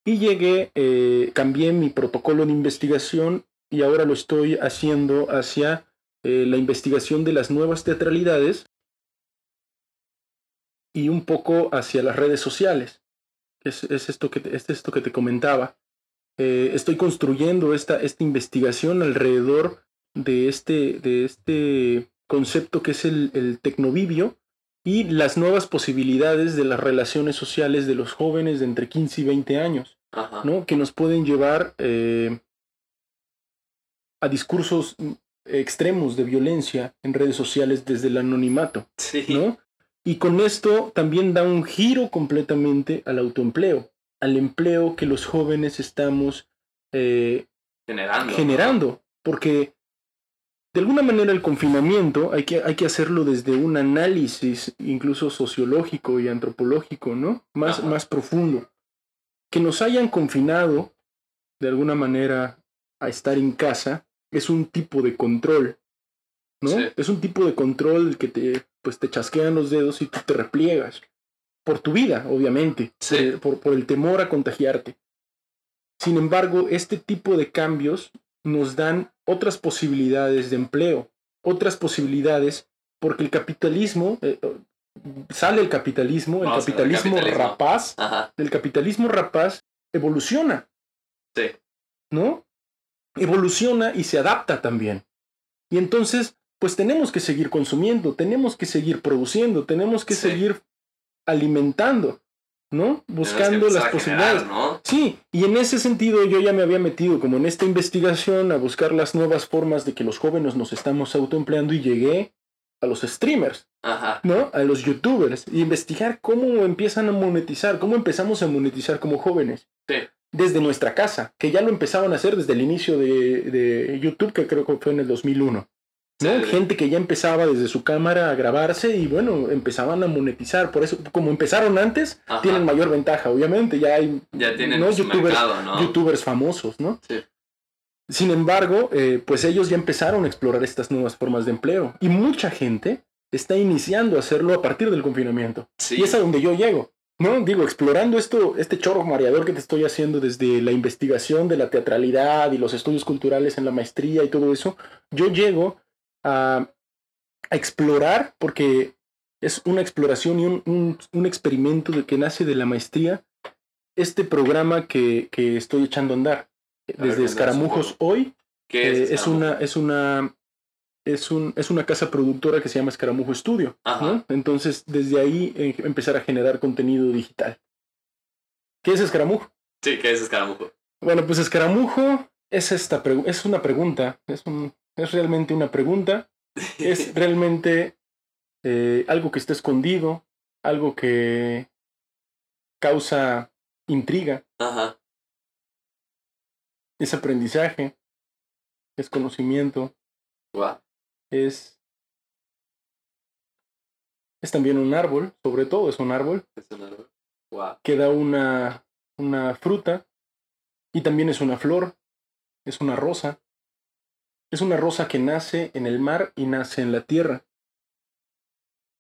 Y llegué, eh, cambié mi protocolo de investigación y ahora lo estoy haciendo hacia eh, la investigación de las nuevas teatralidades y un poco hacia las redes sociales. Es, es esto, que te, es esto que te comentaba. Eh, estoy construyendo esta, esta investigación alrededor de este, de este concepto que es el, el tecnovivio y las nuevas posibilidades de las relaciones sociales de los jóvenes de entre 15 y 20 años. ¿no? Que nos pueden llevar eh, a discursos extremos de violencia en redes sociales desde el anonimato, ¿no? Y con esto también da un giro completamente al autoempleo, al empleo que los jóvenes estamos eh, generando. generando porque de alguna manera el confinamiento hay que, hay que hacerlo desde un análisis incluso sociológico y antropológico, ¿no? Más, más profundo. Que nos hayan confinado de alguna manera a estar en casa es un tipo de control, ¿no? Es un tipo de control que te, pues, te chasquean los dedos y tú te repliegas. Por tu vida, obviamente. Por, por el temor a contagiarte. Sin embargo, este tipo de cambios nos dan otras posibilidades de empleo, otras posibilidades, porque el capitalismo, eh, eh, sale el capitalismo, el capitalismo, rapaz, el capitalismo rapaz evoluciona. Sí. ¿No? Evoluciona y se adapta también. Y entonces, pues tenemos que seguir consumiendo, tenemos que seguir produciendo, tenemos que seguir alimentando. ¿No? Buscando las posibilidades. Sí, y en ese sentido yo ya me había metido como en esta investigación a buscar las nuevas formas de que los jóvenes nos estamos autoempleando y llegué a los streamers, ¿no? A los youtubers y investigar cómo empiezan a monetizar, cómo empezamos a monetizar como jóvenes. Sí. Desde nuestra casa, que ya lo empezaban a hacer desde el inicio de, de YouTube, que creo que fue en el 2001. Gente que ya empezaba desde su cámara a grabarse y bueno, empezaban a monetizar. Por eso, como empezaron antes, tienen mayor ventaja, obviamente. Ya hay ya tienen YouTubers, mercado, YouTubers famosos, ¿no? Sí. Sin embargo, eh, pues ellos ya empezaron a explorar estas nuevas formas de empleo. Y mucha gente está iniciando a hacerlo a partir del confinamiento. Y es a donde yo llego. No, digo, explorando esto, este chorro mareador que te estoy haciendo desde la investigación de la teatralidad y los estudios culturales en la maestría y todo eso, yo llego a, explorar, porque es una exploración y un, un, experimento de que nace de la maestría, este programa que, que estoy echando a andar. Desde Escaramujos hoy, es, eh, es, una, es una es, un, es una casa productora que se llama Escaramujo Studio. Entonces, desde ahí eh, empezar a generar contenido digital. ¿Qué es Escaramujo? Sí, ¿qué es Escaramujo? Bueno, pues Escaramujo es, esta es una pregunta, es un, es realmente una pregunta, es realmente eh, algo que está escondido, algo que causa intriga. Ajá. Es aprendizaje, es conocimiento. Es, es también un árbol, sobre todo es un árbol. Es un árbol. Que da una, una fruta y también es una flor, es una rosa. Es una rosa que nace en el mar y nace en la tierra.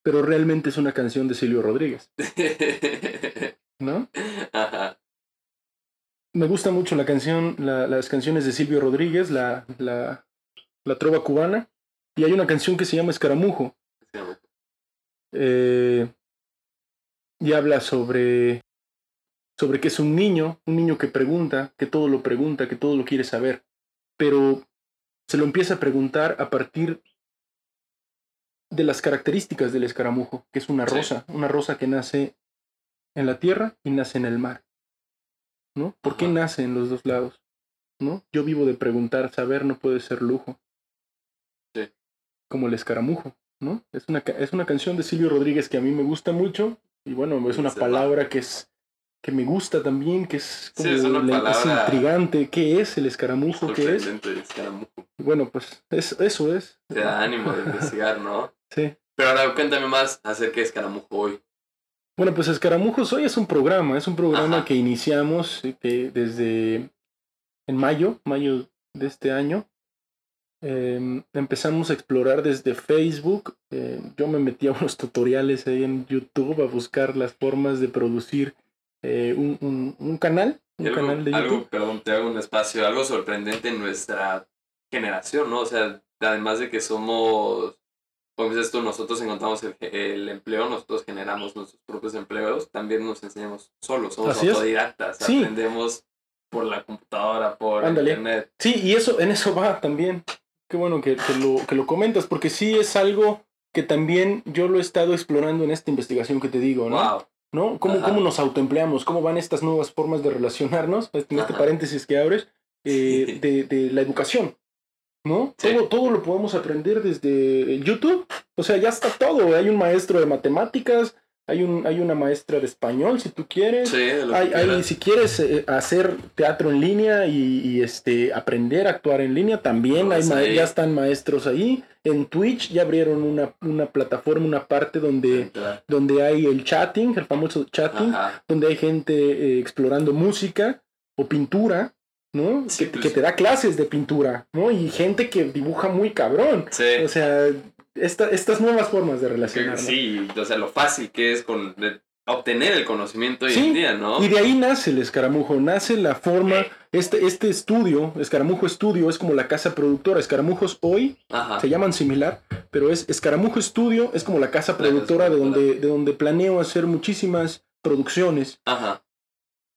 Pero realmente es una canción de Silvio Rodríguez. ¿No? Me gusta mucho la canción, las canciones de Silvio Rodríguez, la, la, la trova cubana. Y hay una canción que se llama Escaramujo. Eh, y habla sobre, sobre que es un niño, un niño que pregunta, que todo lo pregunta, que todo lo quiere saber. Pero se lo empieza a preguntar a partir de las características del escaramujo, que es una rosa, una rosa que nace en la tierra y nace en el mar. ¿No? ¿Por qué nace en los dos lados? ¿No? Yo vivo de preguntar, saber no puede ser lujo. Sí. Como el escaramujo, ¿no? Es una, es una canción de Silvio Rodríguez que a mí me gusta mucho y bueno, es una palabra que es que me gusta también, que es como intrigante. ¿Qué es el escaramujo? ¿Qué es? Bueno, pues eso es. Te da ánimo de investigar, ¿no? Sí. Pero ahora cuéntame más acerca de Escaramujo hoy. Bueno, pues Escaramujos hoy es un programa, es un programa que iniciamos eh, desde en mayo, mayo de este año. Em, empezamos a explorar desde Facebook. Eh, yo me metí a unos tutoriales ahí en YouTube a buscar las formas de producir eh, un, un, canal, un canal de YouTube. perdón, te hago un espacio, algo sorprendente en nuestra generación, ¿no? O sea, además de que somos, como dices tú, nosotros encontramos el, empleo, nosotros generamos nuestros propios empleos, también nos enseñamos solos, somos autodidactas, aprendemos por la computadora, por internet. Sí, y eso, en eso va también. Qué bueno que, que, lo, que lo comentas, porque sí es algo que también yo lo he estado explorando en esta investigación que te digo, ¿no? ¿No? ¿Cómo, cómo nos autoempleamos? ¿Cómo van estas nuevas formas de relacionarnos? En este paréntesis que abres, eh, de, de, la educación, ¿no? Todo, todo lo podemos aprender desde YouTube. O sea, ya está todo. Hay un maestro de matemáticas, hay, un, hay una maestra de español, si tú quieres. Sí, hay, hay, si quieres eh, hacer teatro en línea y, este, aprender a actuar en línea, también hay ya están maestros ahí. En Twitch ya abrieron una, una plataforma, una parte donde, donde hay el chatting, el famoso chatting, donde hay gente eh, explorando música o pintura. ¿no? que, que, pues te da clases de pintura, ¿no? Y gente que dibuja muy cabrón. O sea, estas nuevas formas de relacionar. Sí, o sea, lo fácil que es con obtener el conocimiento hoy en día, ¿no? Y de ahí nace el escaramujo, nace la forma, este, este estudio, escaramujo estudio, es como la casa productora, escaramujos hoy se llaman similar, pero es escaramujo estudio, es como la casa productora de donde, de donde planeo hacer muchísimas producciones. Ajá.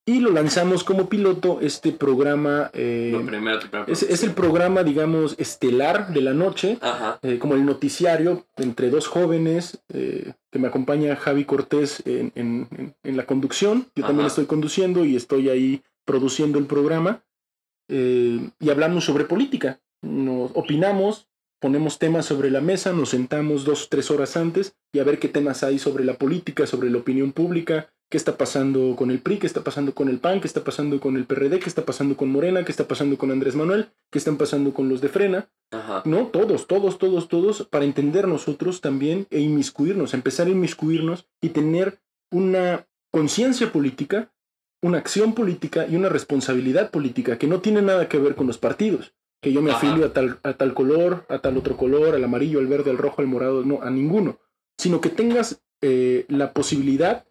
Y lo lanzamos como piloto este programa. Eh, es, el programa, digamos, estelar de la noche, eh, como el noticiario entre dos jóvenes, eh, que me acompaña Javi Cortés en, la conducción. Yo también estoy conduciendo y estoy ahí produciendo el programa. y hablamos sobre política. Nos opinamos, ponemos temas sobre la mesa, nos sentamos dos, tres horas antes y a ver qué temas hay sobre la política, sobre la opinión pública, qué está pasando con el PRI, qué está pasando con el PAN, qué está pasando con el PRD, qué está pasando con Morena, qué está pasando con Andrés Manuel, qué están pasando con los de Frena. No, todos, todos, todos, todos, para entender nosotros también e inmiscuirnos, empezar a inmiscuirnos y tener una conciencia política, una acción política y una responsabilidad política que no tiene nada que ver con los partidos. Que yo me afilio a tal, a tal color, a tal otro color, al amarillo, al verde, al rojo, al morado, no, a ninguno. Sino que tengas eh, la posibilidad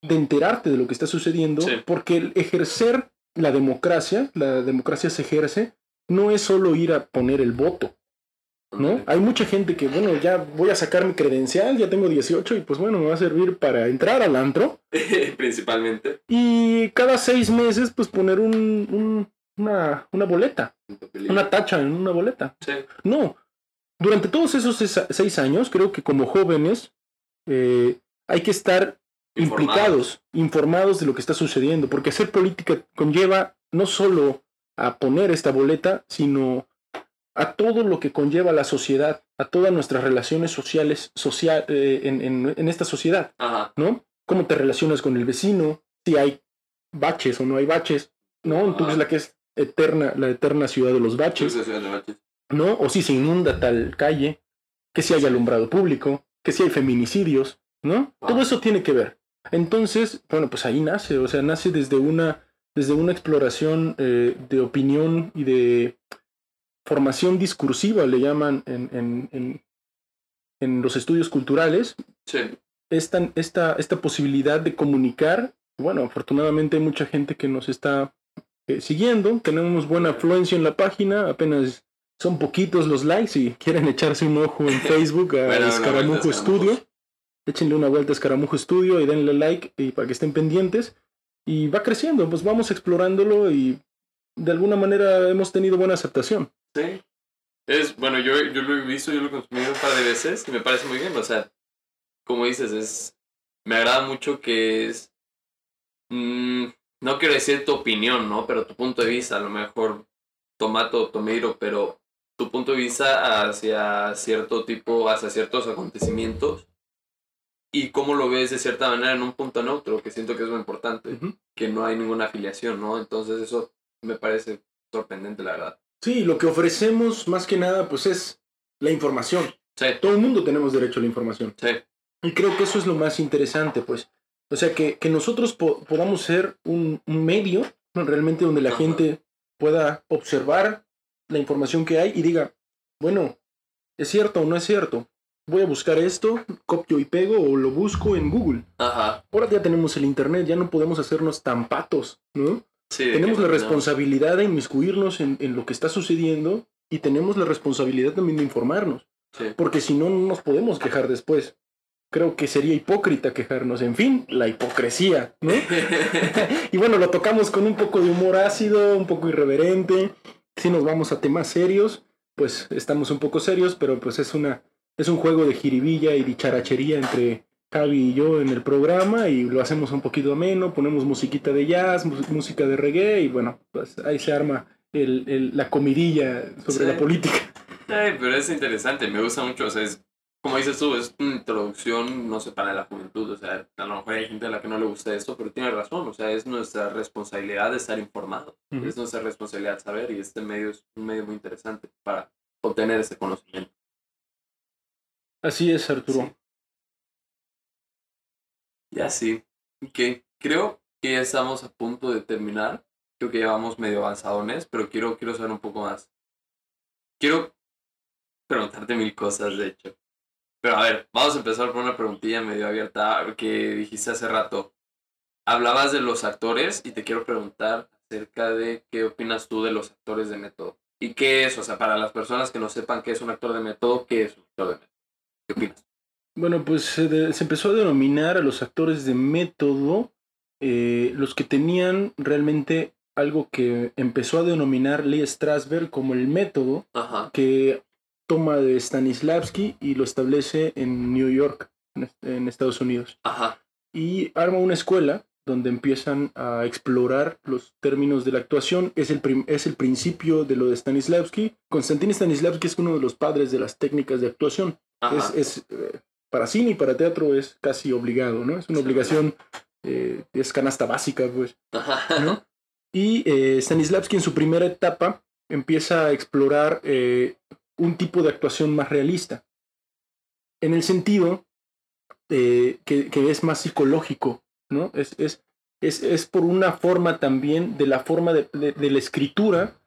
de enterarte de lo que está sucediendo, porque el ejercer la democracia, la democracia se ejerce, no es solo ir a poner el voto. ¿no? Hay mucha gente que, bueno, ya voy a sacar mi credencial, ya tengo 18 y pues bueno, me va a servir para entrar al antro. Principalmente. Y cada seis meses, pues poner un, una, una boleta, una tacha en una boleta. No, durante todos esos seis años, creo que como jóvenes eh, hay que estar implicados, informados de lo que está sucediendo, porque hacer política conlleva no solo a poner esta boleta, sino a todo lo que conlleva la sociedad, a todas nuestras relaciones sociales social, eh, en, esta sociedad, ¿no? Cómo te relacionas con el vecino, si hay baches o no hay baches, ¿no? Entonces la que es eterna, la eterna ciudad de los baches, ¿no? O si se inunda tal calle, que si hay alumbrado público, que si hay feminicidios, ¿no? Todo eso tiene que ver. Entonces, bueno, pues ahí nace, o sea, nace desde una, desde una exploración eh, de opinión y de formación discursiva, le llaman en, en, en, en los estudios culturales. Sí. Esta, esta, esta posibilidad de comunicar, bueno, afortunadamente hay mucha gente que nos está eh, siguiendo, tenemos buena afluencia en la página, apenas son poquitos los likes si quieren echarse un ojo en Facebook a Escaramujo Studio échenle una vuelta a Escaramujo Estudio y denle like y para que estén pendientes. Y va creciendo, pues vamos explorándolo y de alguna manera hemos tenido buena aceptación. Sí. Es, bueno, yo, yo lo he visto, yo lo he consumido un par de veces y me parece muy bien. O sea, como dices, es. Me agrada mucho que es. Mm, no quiero decir tu opinión, ¿no? Pero tu punto de vista, a lo mejor tomato, tomiro, pero tu punto de vista hacia cierto tipo, hacia ciertos acontecimientos y cómo lo ves de cierta manera en un punto neutro, que siento que es muy importante, que no hay ninguna afiliación, ¿no? Entonces eso me parece sorprendente, la verdad. Sí, lo que ofrecemos más que nada, pues es la información. Sí. Todo el mundo tenemos derecho a la información. Sí. Y creo que eso es lo más interesante, pues. O sea, que, que nosotros podamos ser un, un medio, realmente donde la gente pueda observar la información que hay y diga, bueno, ¿es cierto o no es cierto? voy a buscar esto, copio y pego o lo busco en Google. Ajá. Ahora ya tenemos el Internet, ya no podemos hacernos tan patos, ¿no? Sí, tenemos la responsabilidad de inmiscuirnos en, en, lo que está sucediendo y tenemos la responsabilidad también de informarnos. Sí. Porque si no, no nos podemos quejar después. Creo que sería hipócrita quejarnos. En fin, la hipocresía, ¿no? y bueno, lo tocamos con un poco de humor ácido, un poco irreverente. Si nos vamos a temas serios, pues estamos un poco serios, pero pues es una, es un juego de jiribilla y dicharachería entre, Javi y yo en el programa y lo hacemos un poquito ameno, ponemos musiquita de jazz, música de reggae y bueno, pues ahí se arma el, la comidilla sobre la política. Sí, pero es interesante, me gusta mucho, o sea, es, como dices tú, es una introducción, no sé, para la juventud, o sea, a lo mejor hay gente a la que no le gusta esto, pero tiene razón, o sea, es nuestra responsabilidad de estar informado, es nuestra responsabilidad saber y este medio es un medio muy interesante para obtener ese conocimiento. Así es, Arturo. Ya sí. Ok, creo que ya estamos a punto de terminar. Creo que ya vamos medio avanzadones, pero quiero, quiero saber un poco más. Quiero preguntarte mil cosas, de hecho. Pero a ver, vamos a empezar por una preguntilla medio abierta que dijiste hace rato. Hablabas de los actores y te quiero preguntar acerca de qué opinas tú de los actores de método. ¿Y qué es? O sea, para las personas que no sepan qué es un actor de método, ¿qué es un actor de método? ¿Qué opinas? Bueno, pues se, empezó a denominar a los actores de método eh, los que tenían realmente algo que empezó a denominar Lee Strasberg como el método que toma de Stanislavski y lo establece en New York, en Estados Unidos. Y arma una escuela donde empiezan a explorar los términos de la actuación. Es el, es el principio de lo de Stanislavski. Konstantin Stanislavski es uno de los padres de las técnicas de actuación. Es, eh, para cine y para teatro es casi obligado, ¿no? Es una obligación, eh, es canasta básica, pues, ¿no? Y eh, Stanislavski en su primera etapa empieza a explorar eh, un tipo de actuación más realista, en el sentido que, es más psicológico, ¿no? Es, es, es, por una forma también de la forma de, la escritura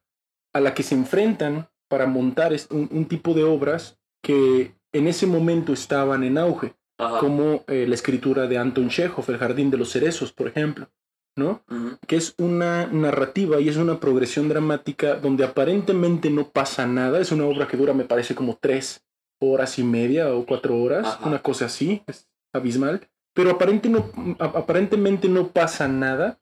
a la que se enfrentan para montar un, un tipo de obras que en ese momento estaban en auge, como eh, la escritura de Anton Chekhov, El Jardín de los Cerezos, por ejemplo, ¿no? Que es una narrativa y es una progresión dramática donde aparentemente no pasa nada, es una obra que dura, me parece, como tres horas y media o cuatro horas, una cosa así, es abismal, pero aparentemente no pasa nada,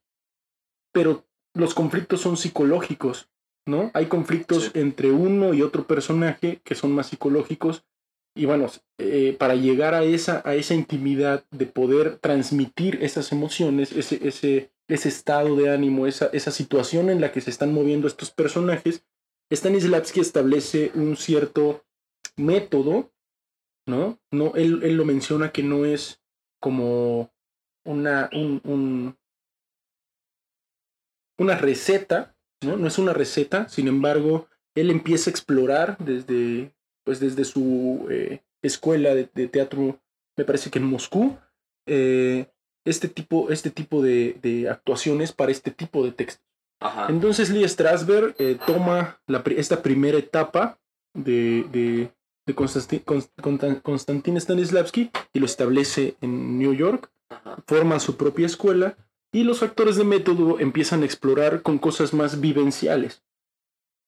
pero los conflictos son psicológicos, ¿no? Hay conflictos entre uno y otro personaje que son más psicológicos y bueno, eh, para llegar a esa, a esa intimidad de poder transmitir esas emociones, ese, ese, ese estado de ánimo, esa, esa situación en la que se están moviendo estos personajes, Stanislavski establece un cierto método, ¿no? no él, él lo menciona que no es como una, un, una receta, ¿no? No es una receta, sin embargo, él empieza a explorar desde pues desde su eh, escuela de, teatro, me parece que en Moscú, eh, este tipo, este tipo de, actuaciones para este tipo de textos. Entonces Lee Strasberg eh, toma esta primera etapa de, de, Konstantin, Stanislavski y lo establece en New York, forma su propia escuela y los actores de método empiezan a explorar con cosas más vivenciales.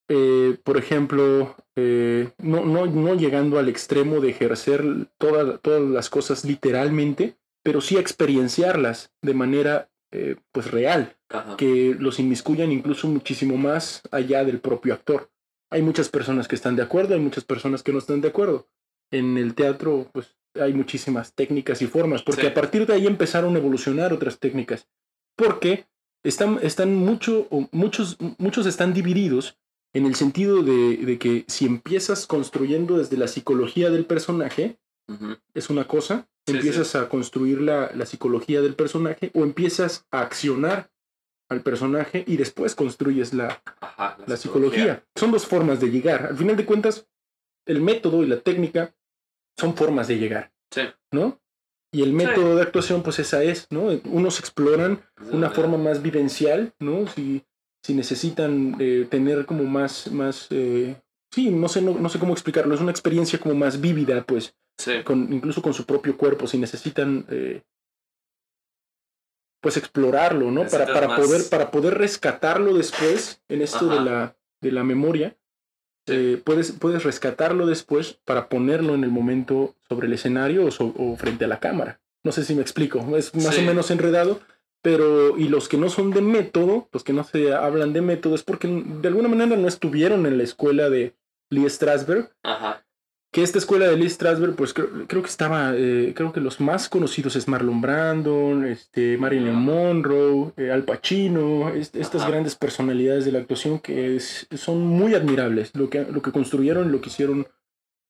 Eh, por ejemplo, eh, no, no, no, llegando al extremo de ejercer todas las cosas literalmente, pero sí experienciarlas de manera eh, pues real, que los inmiscuyan incluso muchísimo más allá del propio actor. Hay muchas personas que están de acuerdo, hay muchas personas que no están de acuerdo. En el teatro, pues hay muchísimas técnicas y formas, porque a partir de ahí empezaron a evolucionar otras técnicas, porque están, están mucho, muchos, muchos están divididos en el sentido de, que si empiezas construyendo desde la psicología del personaje, es una cosa, empiezas a construir la, psicología del personaje o empiezas a accionar al personaje y después construyes la, la, psicología. Son dos formas de llegar. Al final de cuentas, el método y la técnica son formas de llegar. ¿No? Y el método de actuación, pues esa es, ¿no? Unos exploran una forma más vivencial, ¿no? Si si necesitan eh, tener como más, más eh, sí, no sé, no, sé cómo explicarlo, es una experiencia como más vívida, pues, con, incluso con su propio cuerpo, si necesitan, eh, pues, explorarlo, ¿no? Para, para, poder, para poder rescatarlo después en esto de la, de la memoria. puedes, puedes rescatarlo después para ponerlo en el momento sobre el escenario o, frente a la cámara. No sé si me explico, es más o menos enredado, pero y los que no son de método, los que no se hablan de método, es porque de alguna manera no estuvieron en la escuela de Lee Strasberg. Ajá. Que esta escuela de Lee Strasberg, pues creo, creo que estaba, eh, creo que los más conocidos es Marlon Brandon, este, Marilyn Monroe, eh, Al Pacino, est- estas Ajá. grandes personalidades de la actuación que es- son muy admirables. Lo que, lo que construyeron, lo que hicieron,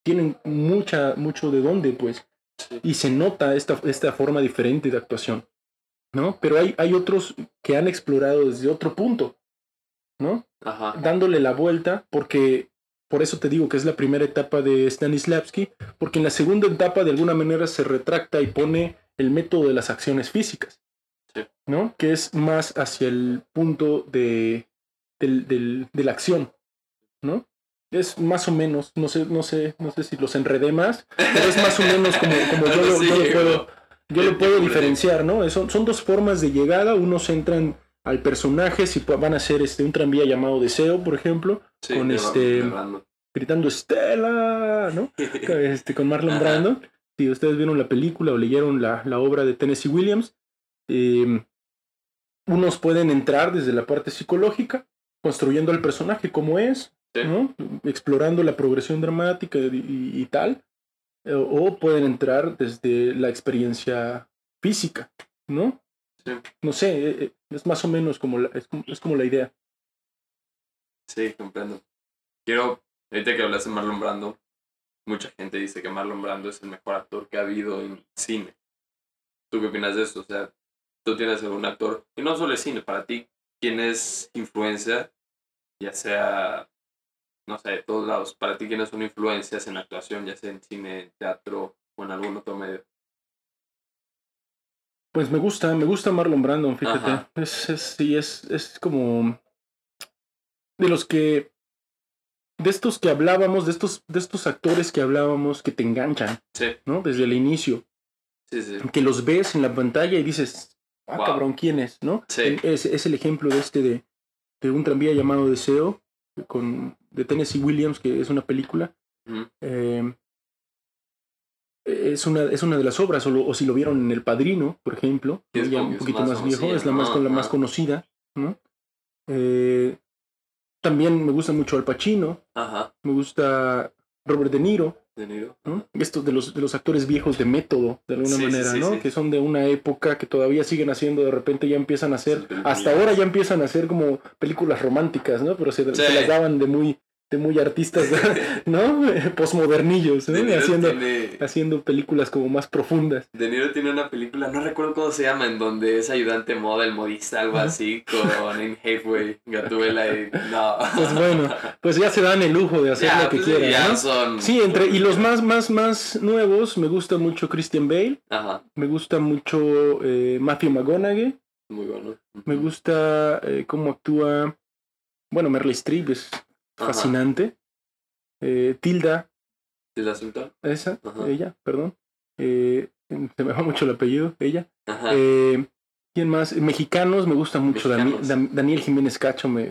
tienen mucha, mucho de dónde, pues. Sí. Y se nota esta, esta forma diferente de actuación, ¿no? Pero hay, hay otros que han explorado desde otro punto, ¿no? Ajá. dándole la vuelta, porque por eso te digo que es la primera etapa de Stanislavski, porque en la segunda etapa de alguna manera se retracta y pone el método de las acciones físicas, Sí. ¿no? Que es más hacia el punto de, del- del- de la acción, ¿no? Es más o menos, no sé, no sé, no sé si los enredé más, pero es más o menos como, como yo, lo, yo lo puedo, yo lo puedo diferenciar, ¿no? Son, son dos formas de llegada, unos entran al personaje, si van a hacer este, un tranvía llamado Deseo, por ejemplo, Sí, con este- Brando. gritando Estela, ¿no? Este, con Marlon. Brando. Si ustedes vieron la película o leyeron la, la obra de Tennessee Williams, eh, unos pueden entrar desde la parte psicológica, construyendo al personaje como es, Sí. ¿no? explorando la progresión dramática y, y- y tal, o pueden entrar desde la experiencia física, ¿no? Sí. No sé, eh, eh, es más o menos como la, es como, es como la idea. Sí, comprendo. Quiero, ahorita que hablaste de Marlon Brando, mucha gente dice que Marlon Brando es el mejor actor que ha habido en cine. ¿Tú qué opinas de esto? O sea, tú tienes algún actor, y no solo el cine, para ti, ¿quién es influencia? Ya sea, no sé, de todos lados. Para ti, ¿quiénes son influencias en actuación, ya sea en cine, en teatro o en algún otro medio? Pues me gusta, me gusta Marlon Brandon, fíjate. Ajá. Es, es, sí, es, es como de los que, de estos que hablábamos, de estos, de estos actores que hablábamos que te enganchan, Sí, ¿no? Desde el inicio, sí, sí. que los ves en la pantalla y dices, ah, Wow. cabrón, ¿quién es? ¿No? Sí. Es, es el ejemplo de este de, de un tranvía llamado Deseo, con, de Tennessee Williams, que es una película. Eh, es una, es una de las obras, o, lo- o si lo vieron en El Padrino, por ejemplo, es ya un poquito más más, viejo, conocida, es la más, con la más conocida. ¿no? Eh, también me gusta mucho Al Pacino, Ajá, me gusta Robert De Niro, De Niro. ¿no? estos de los, de los actores viejos de método, de alguna Sí, manera, sí, ¿no? sí. que son de una época que todavía siguen haciendo, de repente ya empiezan a hacer, hasta ahora ya empiezan a hacer como películas románticas, ¿no? Pero se, las daban de muy, de muy artistas, ¿no? Postmodernillos, ¿no? Haciendo, tiene- haciendo películas como más profundas. De Niro tiene una película, no recuerdo cómo se llama, en donde es ayudante model, modista, algo así, con Anne Hathaway, Gatúbela y... No. Pues bueno, pues ya se dan el lujo de hacer Ya, lo que pues, quieran, ya ¿no? son... Sí, entre, y los más, más, más nuevos, me gusta mucho Christian Bale, Ajá, me gusta mucho eh, Matthew McConaughey, muy bueno. me gusta eh, cómo actúa, bueno, Meryl Streep es Ajá. fascinante, eh, Tilda, ¿Tilda Swinton? esa, Ajá. ella, perdón, eh, se me va mucho el apellido, ella. Ajá. Eh, ¿Quién más? Mexicanos, me gusta mucho Dani- Mexicanos. Dan- Daniel Jiménez Cacho, me,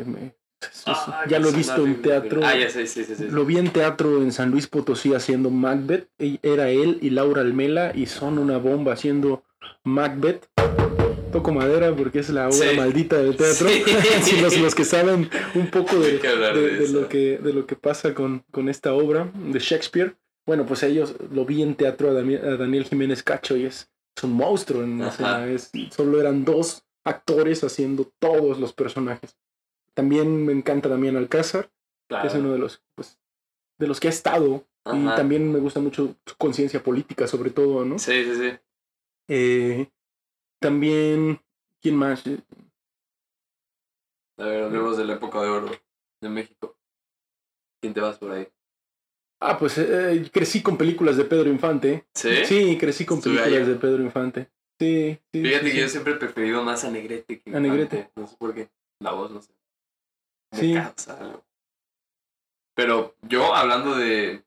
Ay, ya lo he visto en teatro. Ah, ya sé, sí, sí, sí. Lo vi en teatro en San Luis Potosí haciendo Macbeth. E- Era él y Laura Almela y son una bomba haciendo Macbeth. Toco madera porque es la obra Sí. maldita del teatro. Sí. Los, los que saben un poco de, de- lo, que, de lo que pasa con, con esta obra de Shakespeare. Bueno, pues ellos lo vi en teatro a Daniel, a Daniel Jiménez Cacho y es, es un monstruo. En escena. Es, solo eran dos actores haciendo todos los personajes. También me encanta Damián Alcázar Claro. es uno de los pues, de los que ha estado y Ajá. también me gusta mucho su conciencia política sobre todo no Sí, sí, sí. Eh, también quién más A ver, hablemos de la época de oro de México. ¿Quién te vas por ahí? ah pues eh, crecí con películas de Pedro Infante ¿Sí? sí crecí con películas de Pedro Infante sí, sí Fíjate sí, que yo siempre he preferido más a Negrete que A Negrete. No sé por qué. La voz, no sé. Me Sí. Pero yo, hablando de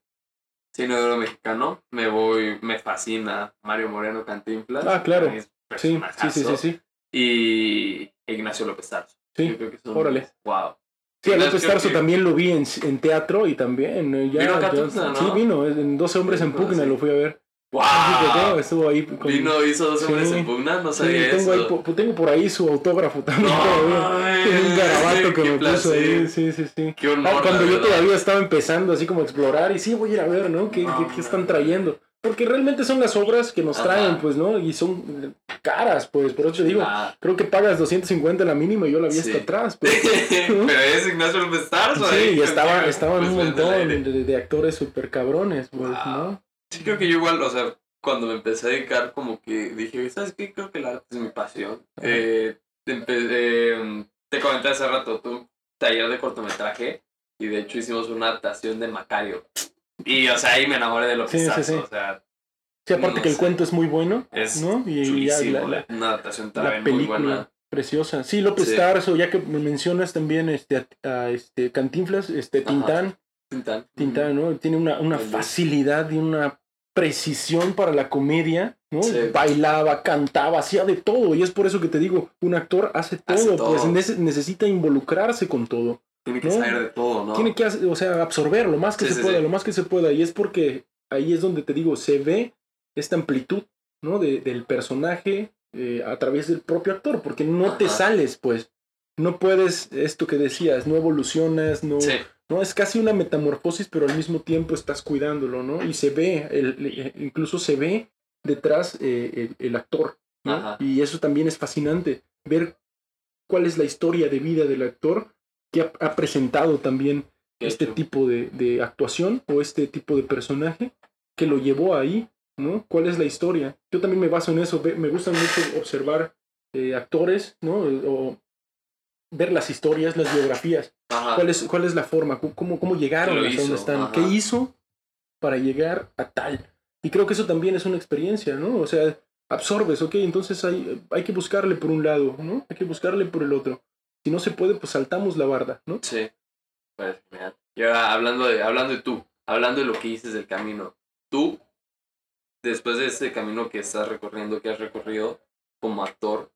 cine de oro mexicano, me voy, me fascina Mario Moreno Cantinflas. Ah, claro. Es sí sí sí sí sí Y Ignacio López Tarso. Sí, creo que son- órale. Wow. Sí, Ignacio López Tarso que- también lo vi en, en teatro y también eh, ya, Vino acá ya- ¿no? sí vino en 12 hombres en Sí, pugna sí. lo fui a ver ¡Wow! Estuvo ahí. Con... Vino, hizo dos hombres en pugna, no sabía tengo eso. Ahí, tengo por ahí su autógrafo también todavía. un garabato que me puso ahí. Sí, sí, sí. Qué honor, ah, cuando yo todavía estaba empezando así como a explorar y sí, voy a ir a ver, ¿no? ¿Qué, qué, qué están trayendo? Porque realmente son las obras que nos traen, pues, ¿no? Y son caras, pues, por eso te digo, creo que pagas 250 la mínima y yo la vi hasta atrás. Pues, Pero es Ignacio López Tarso, Sí, y estaba, estaban un montón de, de, actores súper cabrones, pues, ¿no? Sí, creo que yo igual, o sea, cuando me empecé a dedicar, como que dije, ¿sabes qué? Creo que la arte es mi pasión. Eh, eh, te comenté hace rato, tu taller de cortometraje, y de hecho hicimos una adaptación de Macario. Y, o sea, ahí me enamoré de lo que sí, sí, sí. o sea... Sí, aparte que el cuento es muy bueno, es ¿no? Y ya la, una adaptación también muy buena. Preciosa. Sí, López Tarso, ya que me mencionas también este, a, este Cantinflas, este Tintán. Tintán. Tintán, ¿no? Tiene una, una facilidad y una precisión para la comedia, ¿no? Bailaba, cantaba, hacía de todo. Y es por eso que te digo, un actor hace todo, pues necesita involucrarse con todo. Tiene que saber de todo, ¿no? Tiene que, o sea, absorber lo más que se pueda, lo más que se pueda. Y es porque ahí es donde te digo, se ve esta amplitud, ¿no? De, del personaje eh, a través del propio actor, porque no te sales, pues. No puedes, esto que decías, no evolucionas, no, no, es casi una metamorfosis, pero al mismo tiempo estás cuidándolo, ¿no? Y se ve, el, incluso se ve detrás eh, el, actor, ¿no? Y eso también es fascinante, ver cuál es la historia de vida del actor que ha, presentado también este tipo de, actuación o este tipo de personaje que lo llevó ahí, ¿no? ¿Cuál es la historia? Yo también me baso en eso, me gusta mucho observar eh, actores, ¿no? O ver las historias, las biografías. ¿Cuál es, ¿Cuál es la forma? ¿Cómo, cómo llegaron a donde están? ¿Qué hizo para llegar a tal? Y creo que eso también es una experiencia, ¿no? O sea, absorbes, ok, entonces hay, hay que buscarle por un lado, ¿no? Hay que buscarle por el otro. Si no se puede, pues saltamos la barda, ¿no? Sí. Pues, y ahora hablando de, hablando de tú, hablando de lo que dices del camino, tú, después de ese camino que estás recorriendo, que has recorrido como actor,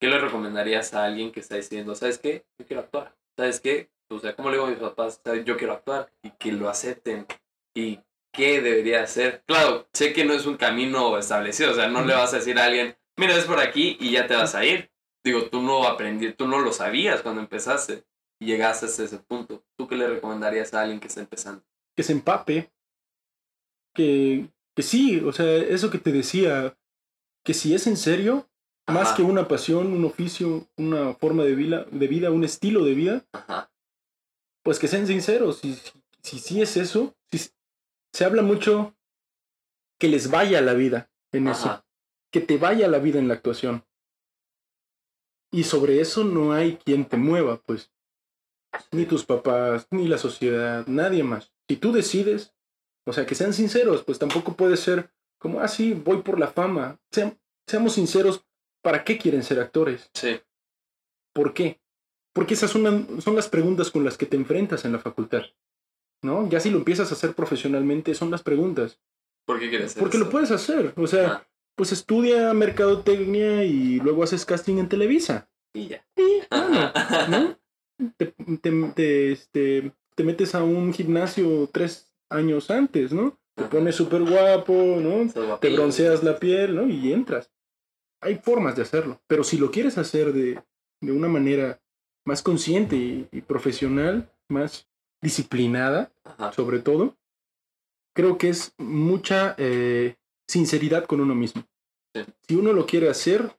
¿qué le recomendarías a alguien que está diciendo, ¿sabes qué? Yo quiero actuar. ¿Sabes qué? O sea, ¿cómo le digo a mis papás? Yo quiero actuar y que lo acepten. ¿Y qué debería hacer? Claro, sé que no es un camino establecido, o sea, no le vas a decir a alguien, mira, es por aquí y ya te vas a ir. Digo, tú no aprendí, tú no lo sabías cuando empezaste y llegaste hasta ese punto. ¿Tú qué le recomendarías a alguien que está empezando? Que se empape. Que, que sí, o sea, eso que te decía, que si es en serio, más que una pasión, un oficio, una forma de vida, de vida un estilo de vida, pues que sean sinceros. Si sí si, es eso, si, se habla mucho que les vaya la vida en eso, que te vaya la vida en la actuación. Y sobre eso no hay quien te mueva, pues. Ni tus papás, ni la sociedad, nadie más. Si tú decides, o sea, que sean sinceros, pues tampoco puede ser como, ah, sí, voy por la fama. seamos sinceros ¿Para qué quieren ser actores? Sí. ¿Por qué? Porque esas son, son las preguntas con las que te enfrentas en la facultad. ¿No? Ya si lo empiezas a hacer profesionalmente, son las preguntas. ¿Por qué quieres hacer Porque lo puedes hacer. O sea, pues estudia mercadotecnia y luego haces casting en Televisa. Y ya. Y, ¿no? Te, te, este, te metes a un gimnasio tres años antes, ¿no? Te pones súper guapo, ¿no? Te bronceas la piel, ¿no? Y entras hay formas de hacerlo, pero si lo quieres hacer de, una manera más consciente y, profesional, más disciplinada, sobre todo, creo que es mucha eh, sinceridad con uno mismo. Si uno lo quiere hacer,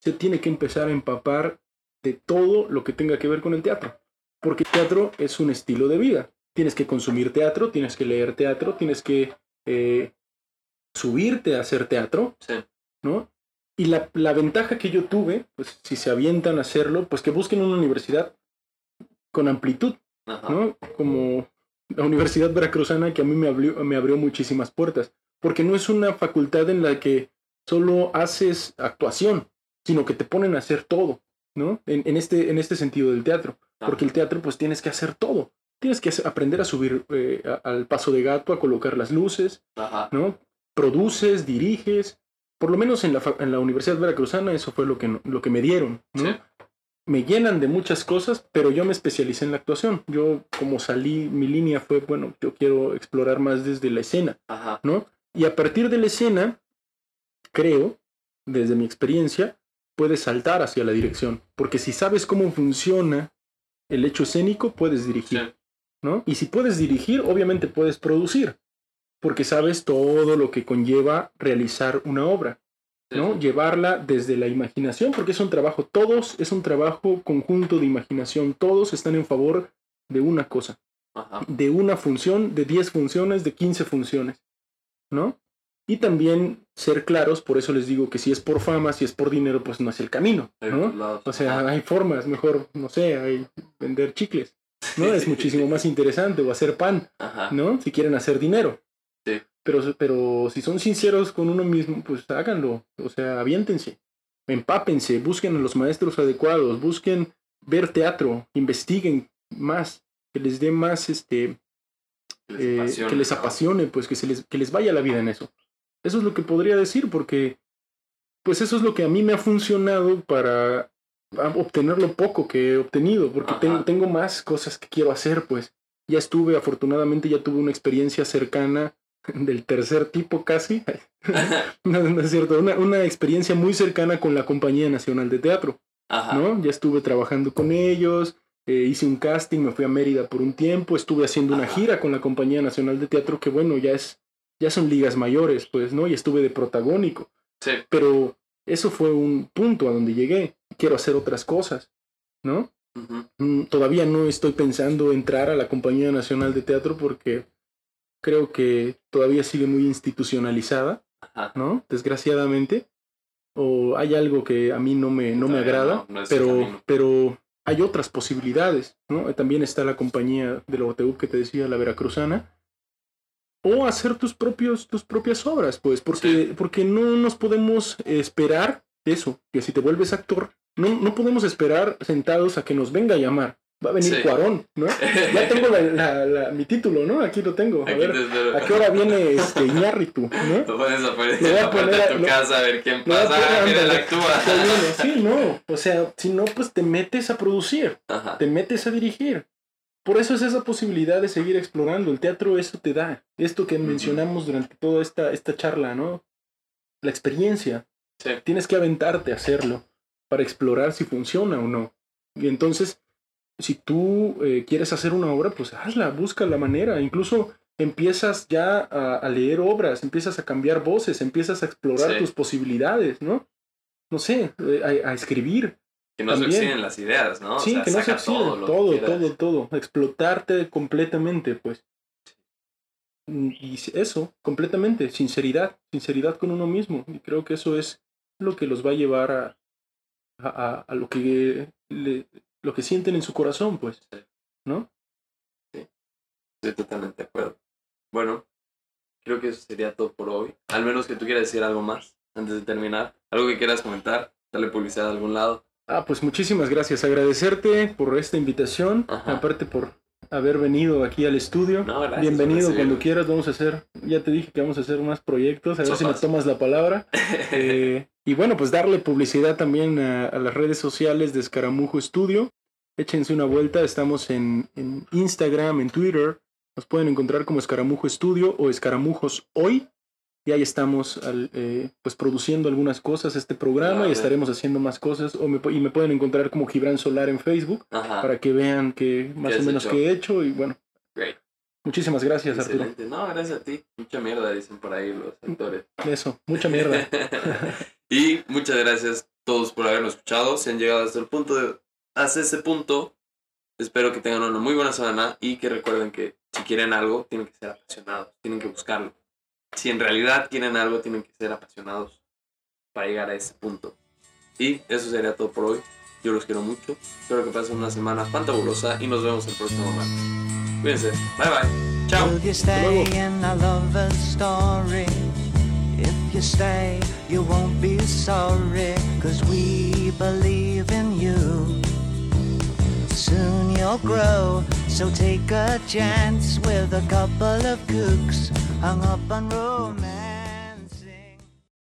se tiene que empezar a empapar de todo lo que tenga que ver con el teatro, porque el teatro es un estilo de vida. Tienes que consumir teatro, tienes que leer teatro, tienes que eh, subirte a hacer teatro, ¿no? Y la, la, ventaja que yo tuve, pues si se avientan a hacerlo, pues que busquen una universidad con amplitud, ¿no? Como la Universidad Veracruzana que a mí me abrió, me abrió muchísimas puertas, porque no es una facultad en la que solo haces actuación, sino que te ponen a hacer todo, ¿no? En, en este, en este sentido del teatro, porque el teatro pues tienes que hacer todo, tienes que aprender a subir eh, al paso de gato, a colocar las luces, ¿no? Produces, diriges, por lo menos en la, en la Universidad Veracruzana eso fue lo que, lo que me dieron, Me llenan de muchas cosas, pero yo me especialicé en la actuación. Yo como salí, mi línea fue, bueno, yo quiero explorar más desde la escena, ¿no? Y a partir de la escena, creo, desde mi experiencia, puedes saltar hacia la dirección. Porque si sabes cómo funciona el hecho escénico, puedes dirigir. ¿no? Y si puedes dirigir, obviamente puedes producir. Porque sabes todo lo que conlleva realizar una obra. ¿no? Llevarla desde la imaginación, porque es un trabajo, todos es un trabajo conjunto de imaginación, todos están en favor de una cosa, de una función, de 10 funciones, de 15 funciones, ¿no? Y también ser claros, por eso les digo que si es por fama, si es por dinero, pues no es el camino, ¿no? O sea, hay formas, mejor, no sé, hay vender chicles, ¿no? es muchísimo más interesante, o hacer pan, ¿no? Si quieren hacer dinero. Pero, pero si son sinceros con uno mismo, pues háganlo, o sea, aviéntense, empápense, busquen a los maestros adecuados, busquen ver teatro, investiguen más, que les dé más, este, que les, eh, apasione, pues que, se les, que les vaya la vida en eso. Eso es lo que podría decir, porque pues eso es lo que a mí me ha funcionado para obtener lo poco que he obtenido, porque tengo, tengo, más cosas que quiero hacer, pues. Ya estuve, afortunadamente ya tuve una experiencia cercana del tercer tipo casi, no, es cierto, una, una, experiencia muy cercana con la Compañía Nacional de Teatro, ¿no? Ya estuve trabajando con ellos, eh, hice un casting, me fui a Mérida por un tiempo, estuve haciendo una gira con la Compañía Nacional de Teatro, que bueno, ya es ya son ligas mayores, pues, ¿no? Y estuve de protagónico. Sí. Pero eso fue un punto a donde llegué. Quiero hacer otras cosas, ¿no? Mm, todavía no estoy pensando entrar a la Compañía Nacional de Teatro porque creo que todavía sigue muy institucionalizada, ¿no? Desgraciadamente. O hay algo que a mí no me, no me agrada, pero, pero hay otras posibilidades, ¿no? También está la compañía de la OTU que te decía, la Veracruzana, o hacer tus, propios, tus propias obras, pues, porque, porque no nos podemos esperar eso, que si te vuelves actor, no, no podemos esperar sentados a que nos venga a llamar. Va a venir Cuarón, ¿no? Ya tengo la, mi título, ¿no? Aquí lo tengo. A ver, ¿a qué hora viene este Iñárritu? ¿no? Puedes aparecer a poner a tu casa a ver quién pasa. Ah, mira, él actúa. Sí, no. O sea, si no, pues te metes a producir. Te metes a dirigir. Por eso es esa posibilidad de seguir explorando. El teatro eso te da. Esto que mencionamos durante toda esta, esta charla, ¿no? La experiencia. Tienes que aventarte a hacerlo para explorar si funciona o no. Y entonces, si tú eh, quieres hacer una obra, pues hazla, busca la manera. Incluso empiezas ya a, leer obras, empiezas a cambiar voces, empiezas a explorar tus posibilidades, ¿no? No sé, eh, a escribir. Que no se oxiden las ideas, ¿no? Sí, que no se oxiden todo, todo, todo, todo. Explotarte completamente, pues. Y eso, completamente, sinceridad, sinceridad con uno mismo. Y creo que eso es lo que los va a llevar a, a, a lo que lo que sienten en su corazón, pues. ¿No? Sí. Estoy totalmente de acuerdo. Bueno, creo que eso sería todo por hoy. Al menos que tú quieras decir algo más antes de terminar. Algo que quieras comentar, darle publicidad a algún lado. Ah, pues muchísimas gracias. Agradecerte por esta invitación. Aparte por haber venido aquí al estudio. Bienvenido cuando quieras. Vamos a hacer, ya te dije que vamos a hacer más proyectos. A ver si me tomas la palabra. Eh, y bueno, pues darle publicidad también a, las redes sociales de Escaramujo Estudio. Échense una vuelta. Estamos en, en Instagram, en Twitter. Nos pueden encontrar como Escaramujo Estudio o Escaramujos Hoy. Y ahí estamos eh, pues produciendo algunas cosas este programa y estaremos haciendo más cosas. O me, y me pueden encontrar como Gibran Solar en Facebook para que vean que más o menos qué he hecho y bueno. Muchísimas gracias Excelente. no gracias a ti. Mucha mierda dicen por ahí los actores. Eso mucha mierda. Y muchas gracias a todos por habernos escuchado. Si han llegado hasta el punto de hasta ese punto espero que tengan una muy buena semana y que recuerden que si quieren algo tienen que ser apasionados tienen que buscarlo si en realidad quieren algo, tienen que ser apasionados para llegar a ese punto. Y eso sería todo por hoy. Yo los quiero mucho. Espero que pasen una semana fantabulosa y nos vemos el próximo martes. Cuídense. Bye bye. Chao. If you stay, you won't be sorry, cause we believe in you. Soon you'll grow, so take a chance with a couple of kooks hung up on romance.